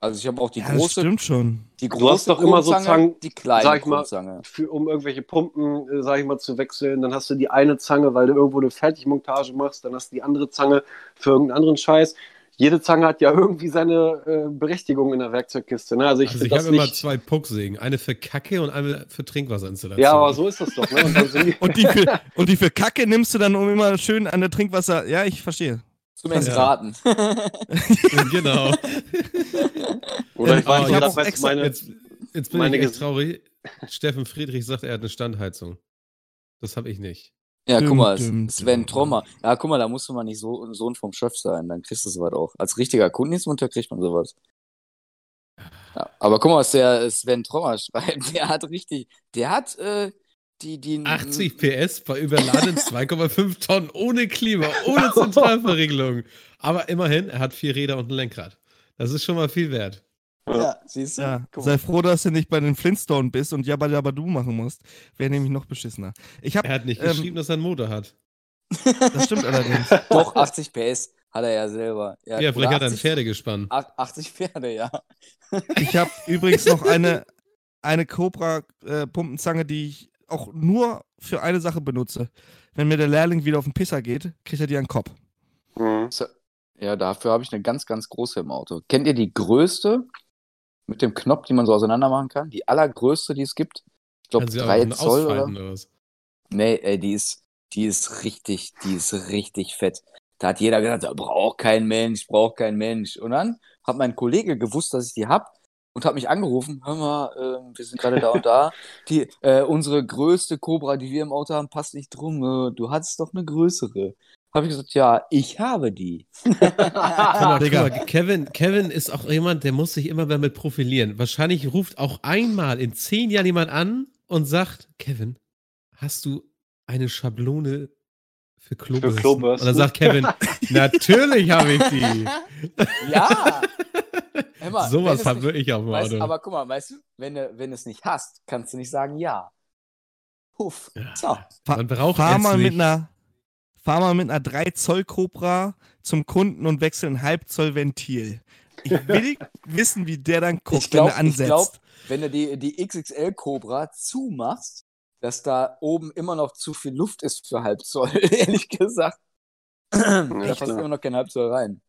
Also ich habe auch die ja, große. Das stimmt schon. Die große du hast doch immer so Zangen, die kleine sag ich mal, für, um irgendwelche Pumpen, äh, sag ich mal, zu wechseln. Dann hast du die eine Zange, weil du irgendwo eine Fertigmontage machst. Dann hast du die andere Zange für irgendeinen anderen Scheiß jede Zange hat ja irgendwie seine äh, Berechtigung in der Werkzeugkiste. Ne? Also ich, also ich habe immer zwei Pucksägen. Eine für Kacke und eine für Trinkwasserinstallation. Ja, aber so ist das doch. Ne? Und, die und, die für, und, die für, Kacke nimmst du dann um immer schön an der Trinkwasser. Ja, ich verstehe. Zumindest ja. raten. genau. Oder ich weiß nicht, das extra, meine, jetzt, jetzt bin meine ich echt traurig. Steffen Friedrich sagt, er hat eine Standheizung. Das habe ich nicht. Ja, guck mal, düm, Sven Trommer. Ja, guck mal, da musst du mal nicht so ein Sohn vom Chef sein, dann kriegst du sowas auch. Als richtiger Kundendienstmonteur kriegt man sowas. Ja, aber guck mal, was der Sven Trommer schreibt. Der hat richtig, der hat äh, die, die 80 PS bei überladenen 2,5 Tonnen ohne Klima, ohne Zentralverriegelung. Aber immerhin, er hat vier Räder und ein Lenkrad. Das ist schon mal viel wert. Ja, siehst du? Ja, sei froh, dass du nicht bei den Flintstone bist und Jabba Jabba Du machen musst. Wäre nämlich noch beschissener. Ich hab, er hat nicht ähm, geschrieben, dass er einen Motor hat. Das stimmt allerdings. Doch, 80 PS hat er ja selber. Ja, ja vielleicht hat er ein Pferdegespann. 80 Pferde, ja. Ich habe übrigens noch eine, eine Cobra-Pumpenzange, äh, die ich auch nur für eine Sache benutze. Wenn mir der Lehrling wieder auf den Pisser geht, kriegt er die an den Kopf. Mhm. Ja, dafür habe ich eine ganz, ganz große im Auto. Kennt ihr die größte? Mit dem Knopf, die man so auseinander machen kann. Die allergrößte, die es gibt. Ich glaube, drei Zoll oder? oder was? Nee, ey, die ist, die ist richtig, die ist richtig fett. Da hat jeder gesagt, braucht kein Mensch, braucht kein Mensch. Und dann hat mein Kollege gewusst, dass ich die hab und hat mich angerufen. Hör mal, äh, wir sind gerade da und da. Die, äh, unsere größte Cobra, die wir im Auto haben, passt nicht drum. Äh, du hattest doch eine größere. Habe ich gesagt, ja, ich habe die. mal, mal, Kevin, Kevin ist auch jemand, der muss sich immer damit profilieren. Wahrscheinlich ruft auch einmal in zehn Jahren jemand an und sagt, Kevin, hast du eine Schablone für Klobürsten? Für Klobürsten. Und dann sagt Kevin, natürlich habe ich die. Ja. Emma, Sowas habe ich auch mal. Aber guck mal, weißt du, wenn du, wenn du es nicht hast, kannst du nicht sagen ja. Puff. So. Man braucht Fahr mal nicht. mit einer fahr mal mit einer 3 Zoll Cobra zum Kunden und wechsel ein Halb Zoll Ventil. Ich will wissen, wie der dann guckt, glaub, wenn er ansetzt. Ich glaube, wenn du die, die XXL Cobra zumachst, dass da oben immer noch zu viel Luft ist für Halb Zoll, ehrlich gesagt. da passt immer noch kein Halb Zoll rein.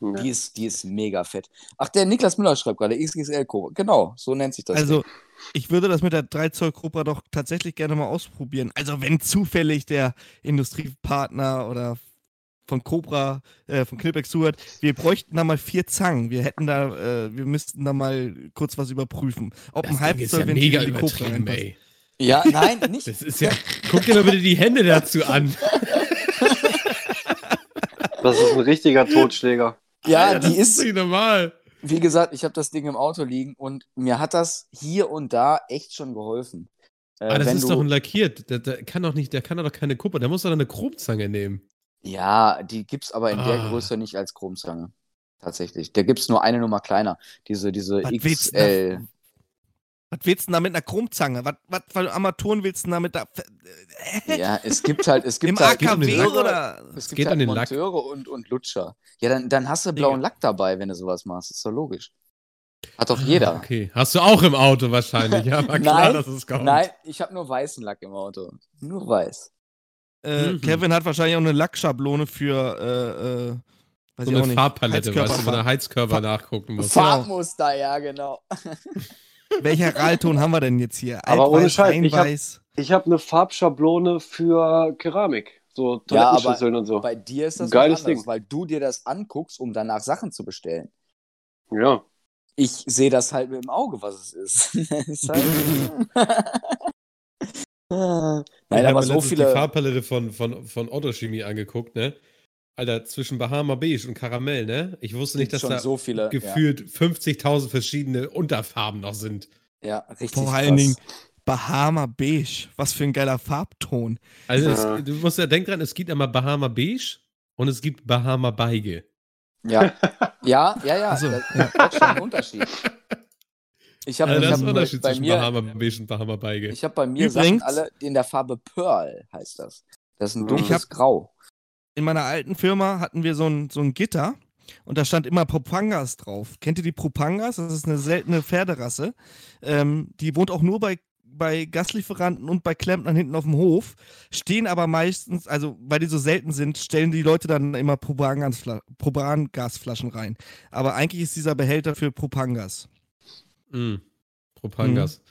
Ja. Die, ist, die ist mega fett. Ach, der Niklas Müller schreibt gerade XXL Cobra. Genau, so nennt sich das. Also, ich würde das mit der 3 Zoll Cobra doch tatsächlich gerne mal ausprobieren. Also, wenn zufällig der Industriepartner oder von Cobra, äh, von Knipex zuhört, wir bräuchten da mal vier Zangen. Wir hätten da, äh, wir müssten da mal kurz was überprüfen. Ob das ein Halbzoll ja mega die Cobra ey. Ja, nein, nicht. Das ist ja, guck dir mal bitte die Hände dazu an. Das ist ein richtiger Totschläger. Ja, ja die ist, ist nicht normal. Wie gesagt, ich habe das Ding im Auto liegen und mir hat das hier und da echt schon geholfen. Äh, Aber das ist doch ein lackiert. Der, der, kann doch nicht, der kann doch keine Kupfer, der muss doch eine Chromzange nehmen. Ja, die gibt es aber in ah. der Größe nicht als Chromzange. Tatsächlich. Der gibt es nur eine Nummer kleiner. Diese, diese Was XL. Was willst du denn da mit einer Chromzange? Was, was für Armaturen willst du da mit da? Ja, es gibt halt, es gibt Im halt AKW Monteure, oder? Es gibt geht halt Monteure und, und Lutscher. Ja, dann, dann hast du blauen Lack dabei, wenn du sowas machst. ist doch logisch. Hat doch jeder. Ah, okay, hast du auch im Auto wahrscheinlich. Ja, war klar, nein, dass es kommt. Nein, ich habe nur weißen Lack im Auto. Nur weiß. Äh, mhm. Kevin hat wahrscheinlich auch eine Lackschablone für äh, äh, so eine Farbpalette, weißt du, wo der Heizkörper nachgucken muss. Farbmuster, ja, genau. Welcher Ralton haben wir denn jetzt hier? Aber ohne Scheiß, ich habe hab eine Farbschablone für Keramik. So Toilettenschüsseln ja, und so. Bei dir ist das Geiles anders, Ding. weil du dir das anguckst, um danach Sachen zu bestellen. Ja. Ich sehe das halt mit dem Auge, was es ist. ist halt Nein, ich aber so viele. die Farbpalette von, von, von Autochemie angeguckt, ne? Alter, zwischen Bahama Beige und Karamell, ne? Ich wusste nicht, dass da so viele, gefühlt ja. 50.000 verschiedene Unterfarben noch sind. Ja, richtig. Vor allen Dingen Bahama Beige. Was für ein geiler Farbton. Also, ja. es, du musst ja denken dran, es gibt einmal Bahama Beige und es gibt Bahama Beige. Ja, ja, ja, ja. Also, das, das ist schon ein Unterschied. Ich habe also hab Unterschied bei, mir, Bahama Beige und Bahama Beige. Ich habe bei mir Übrigens, Sachen alle in der Farbe Pearl, heißt das. Das ist ein dunkles hab, Grau. In meiner alten Firma hatten wir so ein, so ein Gitter und da stand immer Propangas drauf. Kennt ihr die Propangas? Das ist eine seltene Pferderasse. Ähm, die wohnt auch nur bei, bei Gaslieferanten und bei Klempnern hinten auf dem Hof. Stehen aber meistens, also weil die so selten sind, stellen die Leute dann immer Propangasflaschen rein. Aber eigentlich ist dieser Behälter für Propangas. Mm, Propangas. Mhm.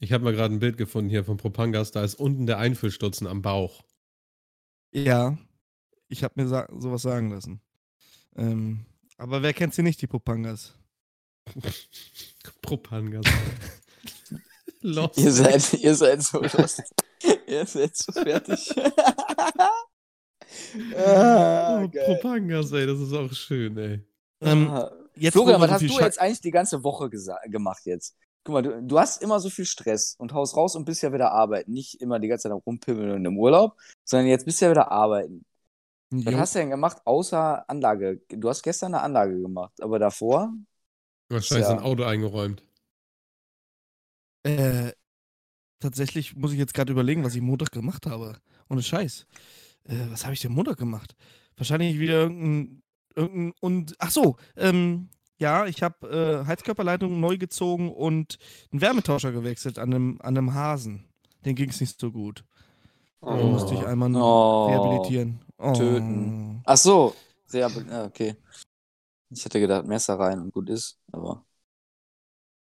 Ich habe mal gerade ein Bild gefunden hier von Propangas. Da ist unten der Einfüllstutzen am Bauch. Ja, ich habe mir sa sowas sagen lassen. Ähm, aber wer kennt sie nicht, die Propangas? Propangas. Lost. Ihr seid, ihr seid so lost. ihr seid so fertig. ah, oh, Propangas, ey, das ist auch schön, ey. Ähm, ah. Jetzt, Florian, was hast du jetzt eigentlich die ganze Woche gemacht jetzt? Guck mal, du, du, hast immer so viel Stress und haust raus und bist ja wieder arbeiten. Nicht immer die ganze Zeit rumpimmeln und im Urlaub, sondern jetzt bist du ja wieder arbeiten. Jo. Was hast du denn gemacht, außer Anlage? Du hast gestern eine Anlage gemacht, aber davor? Wahrscheinlich ja. ein Auto eingeräumt. Äh, tatsächlich muss ich jetzt gerade überlegen, was ich Montag gemacht habe. Ohne Scheiß. Äh, was habe ich denn Montag gemacht? Wahrscheinlich wieder irgendein und ach so, ähm, ja, ich habe äh, Heizkörperleitung neu gezogen und einen Wärmetauscher gewechselt an einem, an einem Hasen. Den ging es nicht so gut. Oh. Da musste ich einmal oh. rehabilitieren. Oh. Töten. Ach so, Rehabil okay. Ich hätte gedacht, Messer rein und gut ist, aber.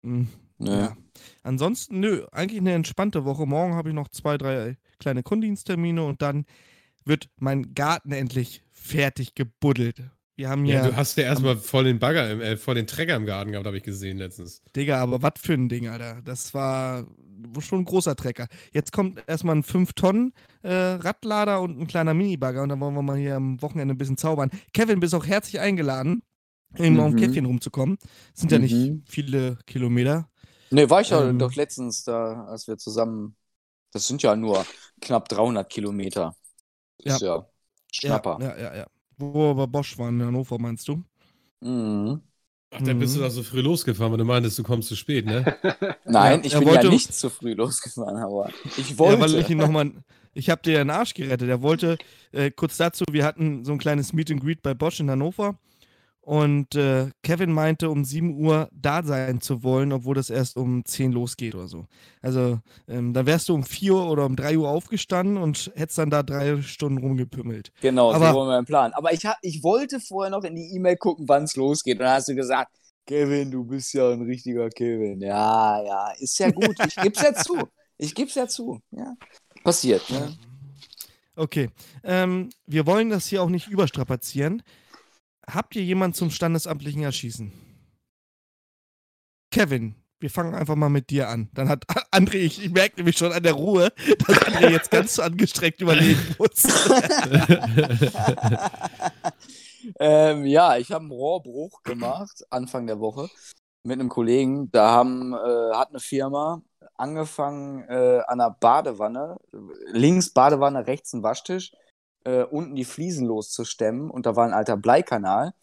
Mhm. Nö. Ja. Ansonsten, nö, eigentlich eine entspannte Woche. Morgen habe ich noch zwei, drei kleine Kundendiensttermine und dann wird mein Garten endlich fertig gebuddelt. Wir haben ja. Ja, du hast ja erstmal voll den Bagger, im, äh, voll den Trecker im Garten gehabt, habe ich gesehen letztens. Digga, aber was für ein Ding, Alter. Das war schon ein großer Trecker. Jetzt kommt erstmal ein 5-Tonnen-Radlader äh, und ein kleiner Mini-Bagger und dann wollen wir mal hier am Wochenende ein bisschen zaubern. Kevin, bist auch herzlich eingeladen, mhm. auf dem Käffchen rumzukommen. Das sind ja nicht mhm. viele Kilometer. Ne, war ich ja ähm, doch letztens da, als wir zusammen. Das sind ja nur knapp 300 Kilometer. Das ja. ist ja Schnapper. Ja, ja, ja. ja. Wo wir bei Bosch waren in Hannover, meinst du? Mhm. Ach, dann bist du da so früh losgefahren, weil du meintest, du kommst zu spät, ne? Nein, ich bin wollte, ja nicht zu früh losgefahren, aber ich wollte. Ja, weil ich ihn nochmal Ich habe dir den Arsch gerettet. Er wollte, äh, kurz dazu, wir hatten so ein kleines Meet and Greet bei Bosch in Hannover. Und äh, Kevin meinte, um 7 Uhr da sein zu wollen, obwohl das erst um 10 losgeht oder so. Also, ähm, da wärst du um 4 Uhr oder um 3 Uhr aufgestanden und hättest dann da drei Stunden rumgepümmelt. Genau, Aber, so war mein Plan. Aber ich, ich wollte vorher noch in die E-Mail gucken, wann es losgeht. Und dann hast du gesagt, Kevin, du bist ja ein richtiger Kevin. Ja, ja, ist ja gut. Ich geb's ja zu. Ich geb's ja zu. Ja. Passiert, ne? Okay. Ähm, wir wollen das hier auch nicht überstrapazieren. Habt ihr jemanden zum standesamtlichen Erschießen? Kevin, wir fangen einfach mal mit dir an. Dann hat André, ich, ich merke nämlich schon an der Ruhe, dass André jetzt ganz so angestrengt überlegen muss. ähm, ja, ich habe einen Rohrbruch gemacht Anfang der Woche mit einem Kollegen. Da haben, äh, hat eine Firma angefangen äh, an einer Badewanne, links Badewanne, rechts ein Waschtisch äh, unten die Fliesen loszustemmen und da war ein alter Bleikanal.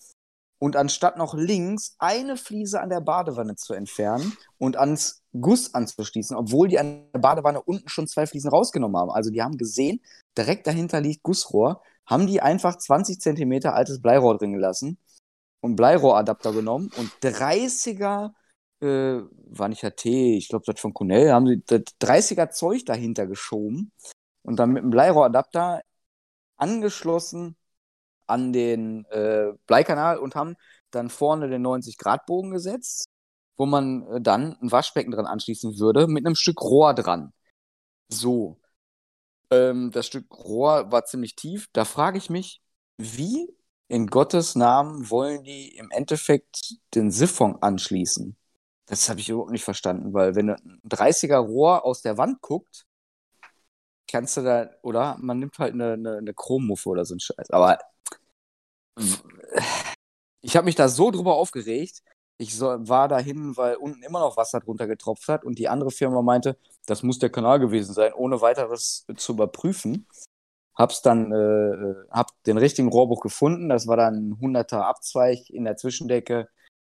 Und anstatt noch links eine Fliese an der Badewanne zu entfernen und ans Guss anzuschließen, obwohl die an der Badewanne unten schon zwei Fliesen rausgenommen haben. Also die haben gesehen, direkt dahinter liegt Gussrohr, haben die einfach 20 Zentimeter altes Bleirohr drin gelassen und Bleirohradapter genommen und 30er, äh, war nicht HT, ich glaube das von Cornell, haben sie das 30er Zeug dahinter geschoben und dann mit dem Bleirohradapter angeschlossen an den äh, Bleikanal und haben dann vorne den 90-Grad-Bogen gesetzt, wo man äh, dann ein Waschbecken dran anschließen würde, mit einem Stück Rohr dran. So. Ähm, das Stück Rohr war ziemlich tief. Da frage ich mich, wie in Gottes Namen wollen die im Endeffekt den Siphon anschließen? Das habe ich überhaupt nicht verstanden, weil wenn ein 30er Rohr aus der Wand guckt, kannst du da, oder? Man nimmt halt eine, eine, eine Chrommuffe oder so ein Scheiß. Aber ich habe mich da so drüber aufgeregt. Ich so, war dahin, weil unten immer noch Wasser drunter getropft hat und die andere Firma meinte, das muss der Kanal gewesen sein, ohne weiteres zu überprüfen. Hab's dann, äh, äh hab den richtigen Rohrbruch gefunden. Das war dann ein 100er Abzweig in der Zwischendecke.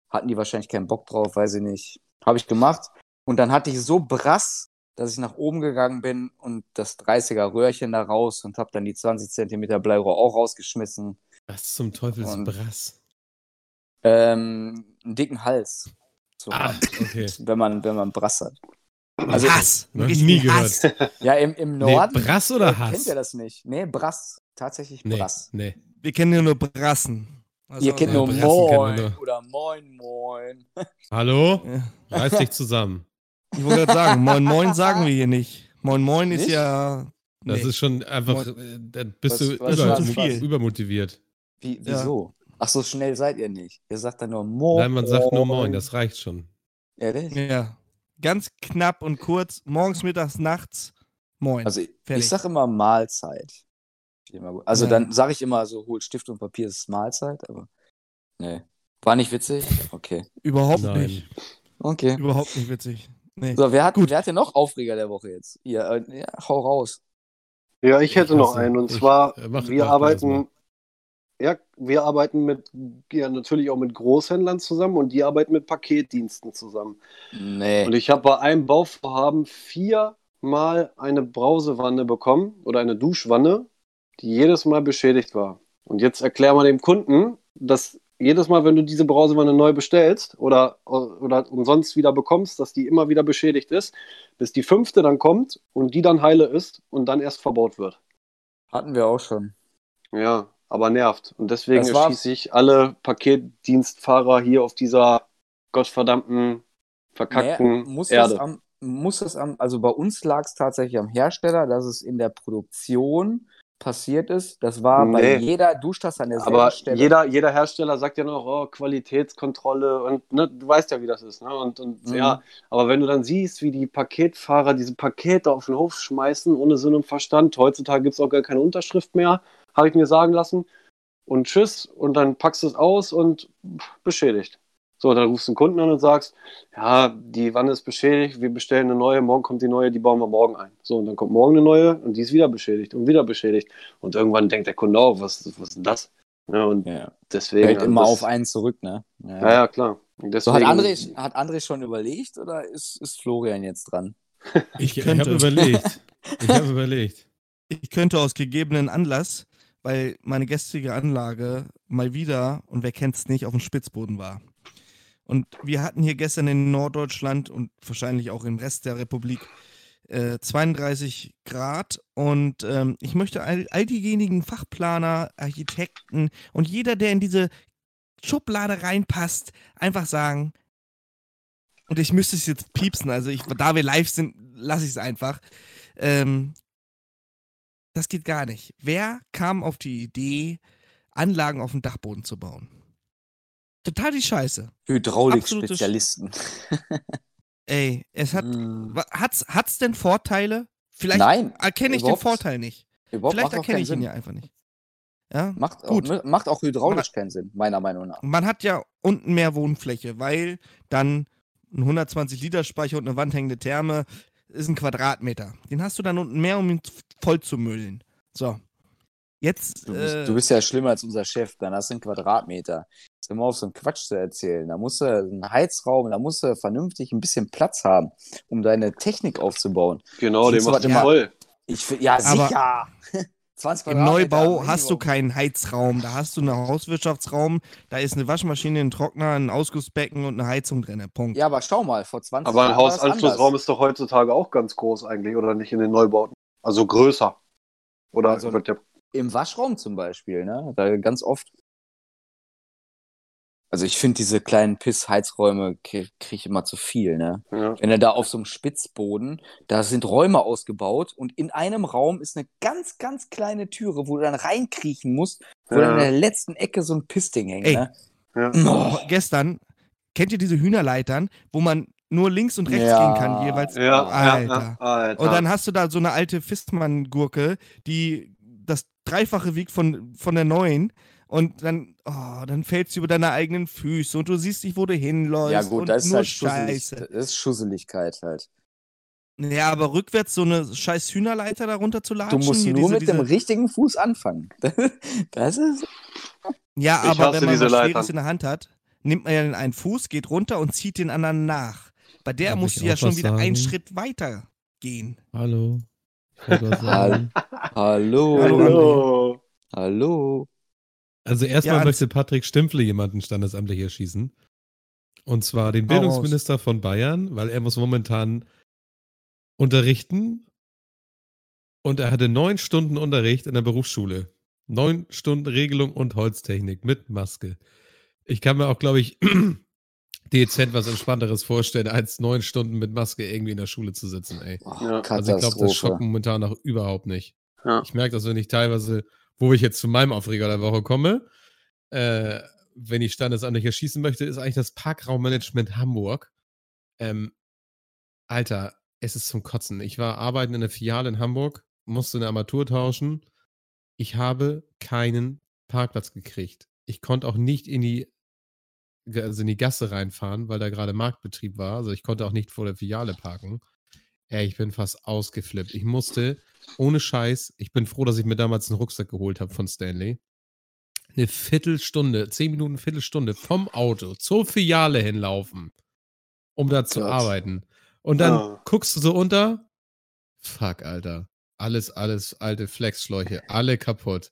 Hatten die wahrscheinlich keinen Bock drauf, weiß ich nicht. Habe ich gemacht. Und dann hatte ich so Brass dass ich nach oben gegangen bin und das 30er Röhrchen da raus und habe dann die 20 cm Bleirohr auch rausgeschmissen. Was zum Teufel ist Brass? Ähm, einen dicken Hals. So, ah, okay. Wenn man, wenn man Brass hat. Also, Hass. Noch nie gehört. Ja, im, im Norden. Nee, Brass oder äh, Hass? Kennt ihr das nicht? Nee, Brass. Tatsächlich Brass. Nee. nee. Wir kennen ja nur Brassen. Also, ihr kennt nur Moin nur. oder Moin Moin. Hallo? Ja. Reiß dich zusammen. Ich wollte gerade sagen, Moin Moin sagen wir hier nicht. Moin Moin ist ja. Das ist schon einfach, äh, da bist was, du was über, was, übermotiviert. Wie, wieso? Ja. Ach, so schnell seid ihr nicht. Ihr sagt dann nur Moin. Nein, man sagt nur Moin, das reicht schon. Ehrlich? Ja. Ganz knapp und kurz, morgens, mittags, nachts, Moin. Also ich, ich sag immer Mahlzeit. Also ja. dann sage ich immer so, holt Stift und Papier, ist Mahlzeit, aber nee. War nicht witzig? Okay. Überhaupt Nein. nicht. Okay. Überhaupt nicht witzig. Nee. So, wer hat, Gut. wer hat denn noch Aufreger der Woche jetzt? Ihr, äh, ja, hau raus. Ja, ich hätte noch einen. Und zwar, äh, mach, wir mach arbeiten, ja, wir arbeiten mit, ja, natürlich auch mit Großhändlern zusammen und die arbeiten mit Paketdiensten zusammen. Nee. Und ich habe bei einem Bauvorhaben viermal eine Brausewanne bekommen oder eine Duschwanne, die jedes Mal beschädigt war. Und jetzt erklär mal dem Kunden, dass jedes Mal, wenn du diese Brausewanne neu bestellst oder, oder umsonst wieder bekommst, dass die immer wieder beschädigt ist, bis die fünfte dann kommt und die dann heile ist und dann erst verbaut wird. Hatten wir auch schon. Ja, aber nervt. Und deswegen erschieße ich alle Paketdienstfahrer hier auf dieser gottverdammten, verkackten nee, muss Erde. Es am, muss es am, also bei uns lag es tatsächlich am Hersteller, dass es in der Produktion passiert ist. Das war nee. bei jeder Duschtasse an derselben Aber Stelle. Jeder, jeder Hersteller sagt ja noch, oh, Qualitätskontrolle und ne, du weißt ja, wie das ist. Ne? Und, und mhm. ja, aber wenn du dann siehst, wie die Paketfahrer diese Pakete auf den Hof schmeißen, ohne Sinn und Verstand, heutzutage gibt es auch gar keine Unterschrift mehr, habe ich mir sagen lassen. Und tschüss, und dann packst du es aus und beschädigt. So, dann rufst du einen Kunden an und sagst, ja, die Wanne ist beschädigt, wir bestellen eine neue, morgen kommt die neue, die bauen wir morgen ein. So, und dann kommt morgen eine neue und die ist wieder beschädigt und wieder beschädigt. Und irgendwann denkt der Kunde auch, was, was ist denn das? Ja, und ja. deswegen. Fällt immer das, auf einen zurück, ne? Ja, ja, ja klar. Deswegen, so, hat, André, hat André schon überlegt oder ist, ist Florian jetzt dran? Ich, ich habe überlegt. Ich habe überlegt. ich könnte aus gegebenen Anlass, weil meine gestrige Anlage mal wieder, und wer kennt es nicht, auf dem Spitzboden war. Und wir hatten hier gestern in Norddeutschland und wahrscheinlich auch im Rest der Republik äh, 32 Grad. Und ähm, ich möchte all, all diejenigen Fachplaner, Architekten und jeder, der in diese Schublade reinpasst, einfach sagen, und ich müsste es jetzt piepsen, also ich, da wir live sind, lasse ich es einfach. Ähm, das geht gar nicht. Wer kam auf die Idee, Anlagen auf dem Dachboden zu bauen? Total die Scheiße. Hydraulik-Spezialisten. Ey, es hat. Mm. Hat's, hat's denn Vorteile? Vielleicht Nein, erkenne ich den Vorteil nicht. Vielleicht erkenne ich ihn ja einfach nicht. Ja? Macht, Gut. Auch, macht auch hydraulisch keinen Sinn, meiner Meinung nach. Man hat ja unten mehr Wohnfläche, weil dann ein 120-Liter-Speicher und eine wandhängende Therme ist ein Quadratmeter. Den hast du dann unten mehr, um ihn voll zu müllen. So. Jetzt. Du bist, äh, du bist ja schlimmer als unser Chef, dann hast du einen Quadratmeter. Ist immer auf so einen Quatsch zu erzählen. Da musst du einen Heizraum, da musst du vernünftig ein bisschen Platz haben, um deine Technik aufzubauen. Genau, den machst du voll. Ich, ja, sicher. Im Neubau hast du keinen Heizraum, da hast du einen Hauswirtschaftsraum, da ist eine Waschmaschine, ein Trockner, ein Ausgussbecken und eine Heizung drin. Punkt. Ja, aber schau mal, vor 20 Jahren. Aber ein Hausanschlussraum ist doch heutzutage auch ganz groß eigentlich, oder nicht in den Neubauten? Also größer. Oder also wird der im Waschraum zum Beispiel, ne? Da ganz oft. Also ich finde diese kleinen Piss-Heizräume kriege ich immer zu viel, ne? Ja. Wenn er da auf so einem Spitzboden, da sind Räume ausgebaut und in einem Raum ist eine ganz, ganz kleine Türe, wo du dann reinkriechen musst, wo ja. dann in der letzten Ecke so ein Pissding hängt, Ey. ne? Ja. Oh, gestern, kennt ihr diese Hühnerleitern, wo man nur links und rechts ja. gehen kann, jeweils? Ja, Alter. Alter. Und dann hast du da so eine alte Fistmann-Gurke, die das Dreifache wiegt von, von der neuen. Und dann, oh, dann fällt sie über deine eigenen Füße und du siehst nicht, wo du hinläufst. Ja, gut, das ist nur halt Scheiße. Das ist Schusseligkeit halt. Ja, aber rückwärts so eine scheiß Hühnerleiter darunter zu latschen. Du musst nur diese, mit diese... dem richtigen Fuß anfangen. Das ist. Ja, ich aber wenn man was Schweres in der Hand hat, nimmt man ja den einen Fuß, geht runter und zieht den anderen nach. Bei der Darf musst du ja schon wieder sagen? einen Schritt weiter gehen. Hallo. Hallo. Hallo. Hallo. Also erstmal ja, möchte Patrick Stimpfle jemanden standesamtlich erschießen. Und zwar den Bildungsminister von Bayern, weil er muss momentan unterrichten. Und er hatte neun Stunden Unterricht in der Berufsschule. Neun Stunden Regelung und Holztechnik mit Maske. Ich kann mir auch, glaube ich, dezent was Entspannteres vorstellen, als neun Stunden mit Maske irgendwie in der Schule zu sitzen, ey. Ja, also ich glaube, das schockt momentan noch überhaupt nicht. Ja. Ich merke das, wenn ich teilweise, wo ich jetzt zu meinem Aufreger der Woche komme, äh, wenn ich standesamtlich erschießen möchte, ist eigentlich das Parkraummanagement Hamburg. Ähm, Alter, es ist zum Kotzen. Ich war arbeiten in einer Filiale in Hamburg, musste eine Armatur tauschen. Ich habe keinen Parkplatz gekriegt. Ich konnte auch nicht in die also in die Gasse reinfahren, weil da gerade Marktbetrieb war. Also ich konnte auch nicht vor der Filiale parken. Ey, ich bin fast ausgeflippt. Ich musste, ohne Scheiß, ich bin froh, dass ich mir damals einen Rucksack geholt habe von Stanley. Eine Viertelstunde, zehn Minuten, Viertelstunde vom Auto zur Filiale hinlaufen, um da zu Gott. arbeiten. Und dann oh. guckst du so unter. Fuck, Alter. Alles, alles alte Flexschläuche, alle kaputt.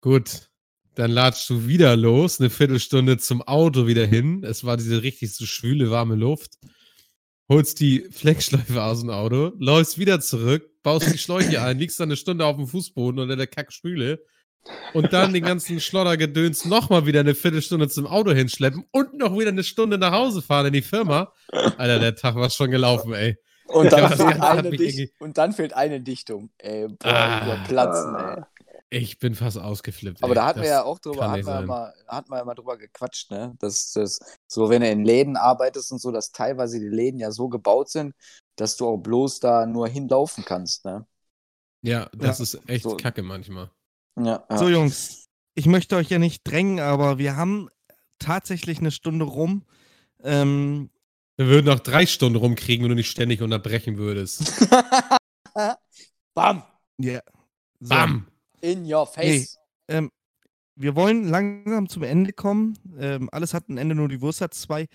Gut, dann latschst du wieder los, eine Viertelstunde zum Auto wieder hin. Es war diese richtig so schwüle, warme Luft. Holst die Fleckschleife aus dem Auto, läufst wieder zurück, baust die Schläuche ein, liegst dann eine Stunde auf dem Fußboden unter der Kackspüle und dann den ganzen Schloddergedöns nochmal wieder eine Viertelstunde zum Auto hinschleppen und noch wieder eine Stunde nach Hause fahren in die Firma. Alter, der Tag war schon gelaufen, ey. Und dann, fehlt eine, Dicht und dann fehlt eine Dichtung. Ey, boah, ah, platzen, ey. Ich bin fast ausgeflippt. Aber ey. da hatten das wir ja auch drüber, hatten wir, mal, hatten wir ja mal drüber gequatscht, ne? Dass das, so wenn du in Läden arbeitest und so, dass teilweise die Läden ja so gebaut sind, dass du auch bloß da nur hinlaufen kannst, ne? Ja, das ja. ist echt so. kacke manchmal. Ja, ja. So, Jungs, ich möchte euch ja nicht drängen, aber wir haben tatsächlich eine Stunde rum. Ähm, wir würden noch drei Stunden rumkriegen, wenn du nicht ständig unterbrechen würdest. Bam! Ja. Yeah. So. Bam! In your face. Nee, ähm, wir wollen langsam zum Ende kommen. Ähm, alles hat ein Ende, nur die Wurst hat zwei.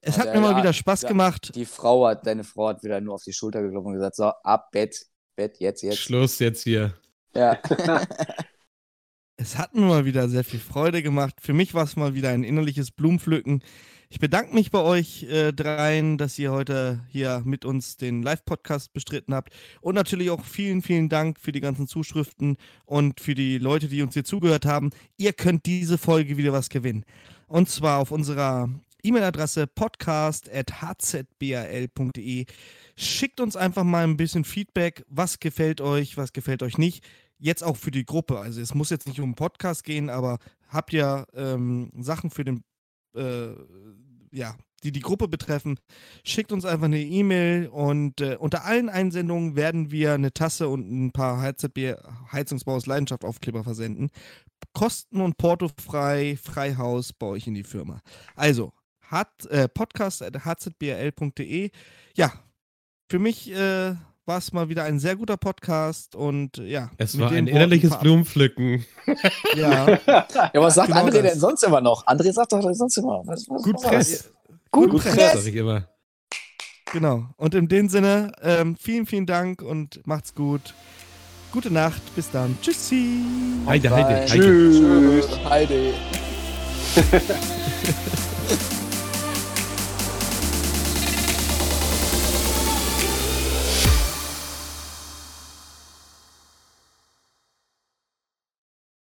Es ja, hat mir mal wieder Spaß der, gemacht. Die Frau hat, deine Frau hat wieder nur auf die Schulter geklopft und gesagt: So, ab Bett. Bett, jetzt, jetzt. Schluss jetzt hier. Ja. es hat mir mal wieder sehr viel Freude gemacht. Für mich war es mal wieder ein innerliches Blumenpflücken. Ich bedanke mich bei euch äh, dreien, dass ihr heute hier mit uns den Live-Podcast bestritten habt. Und natürlich auch vielen, vielen Dank für die ganzen Zuschriften und für die Leute, die uns hier zugehört haben. Ihr könnt diese Folge wieder was gewinnen. Und zwar auf unserer E-Mail-Adresse podcast.hzbal.de. Schickt uns einfach mal ein bisschen Feedback. Was gefällt euch, was gefällt euch nicht? Jetzt auch für die Gruppe. Also es muss jetzt nicht um einen Podcast gehen, aber habt ihr ähm, Sachen für den äh, ja, die die Gruppe betreffen, schickt uns einfach eine E-Mail und äh, unter allen Einsendungen werden wir eine Tasse und ein paar HZB Heizungsbau aus Leidenschaft Aufkleber versenden. Kosten- und portofrei, Freihaus bei euch in die Firma. Also, hat, äh, podcast.hzbl.de. Ja, für mich äh, war es mal wieder ein sehr guter Podcast und ja. Es war ein innerliches Blumenpflücken. Ja. ja, was sagt genau André das. denn sonst immer noch? André sagt doch sonst immer. Was, was, Gut Press. Gut, Gut Press. Press. Sag ich immer. Genau. Und in dem Sinne, ähm, vielen, vielen Dank und macht's gut. Gute Nacht. Bis dann. Tschüssi. Heide, heide, heide. Tschüss. Heide.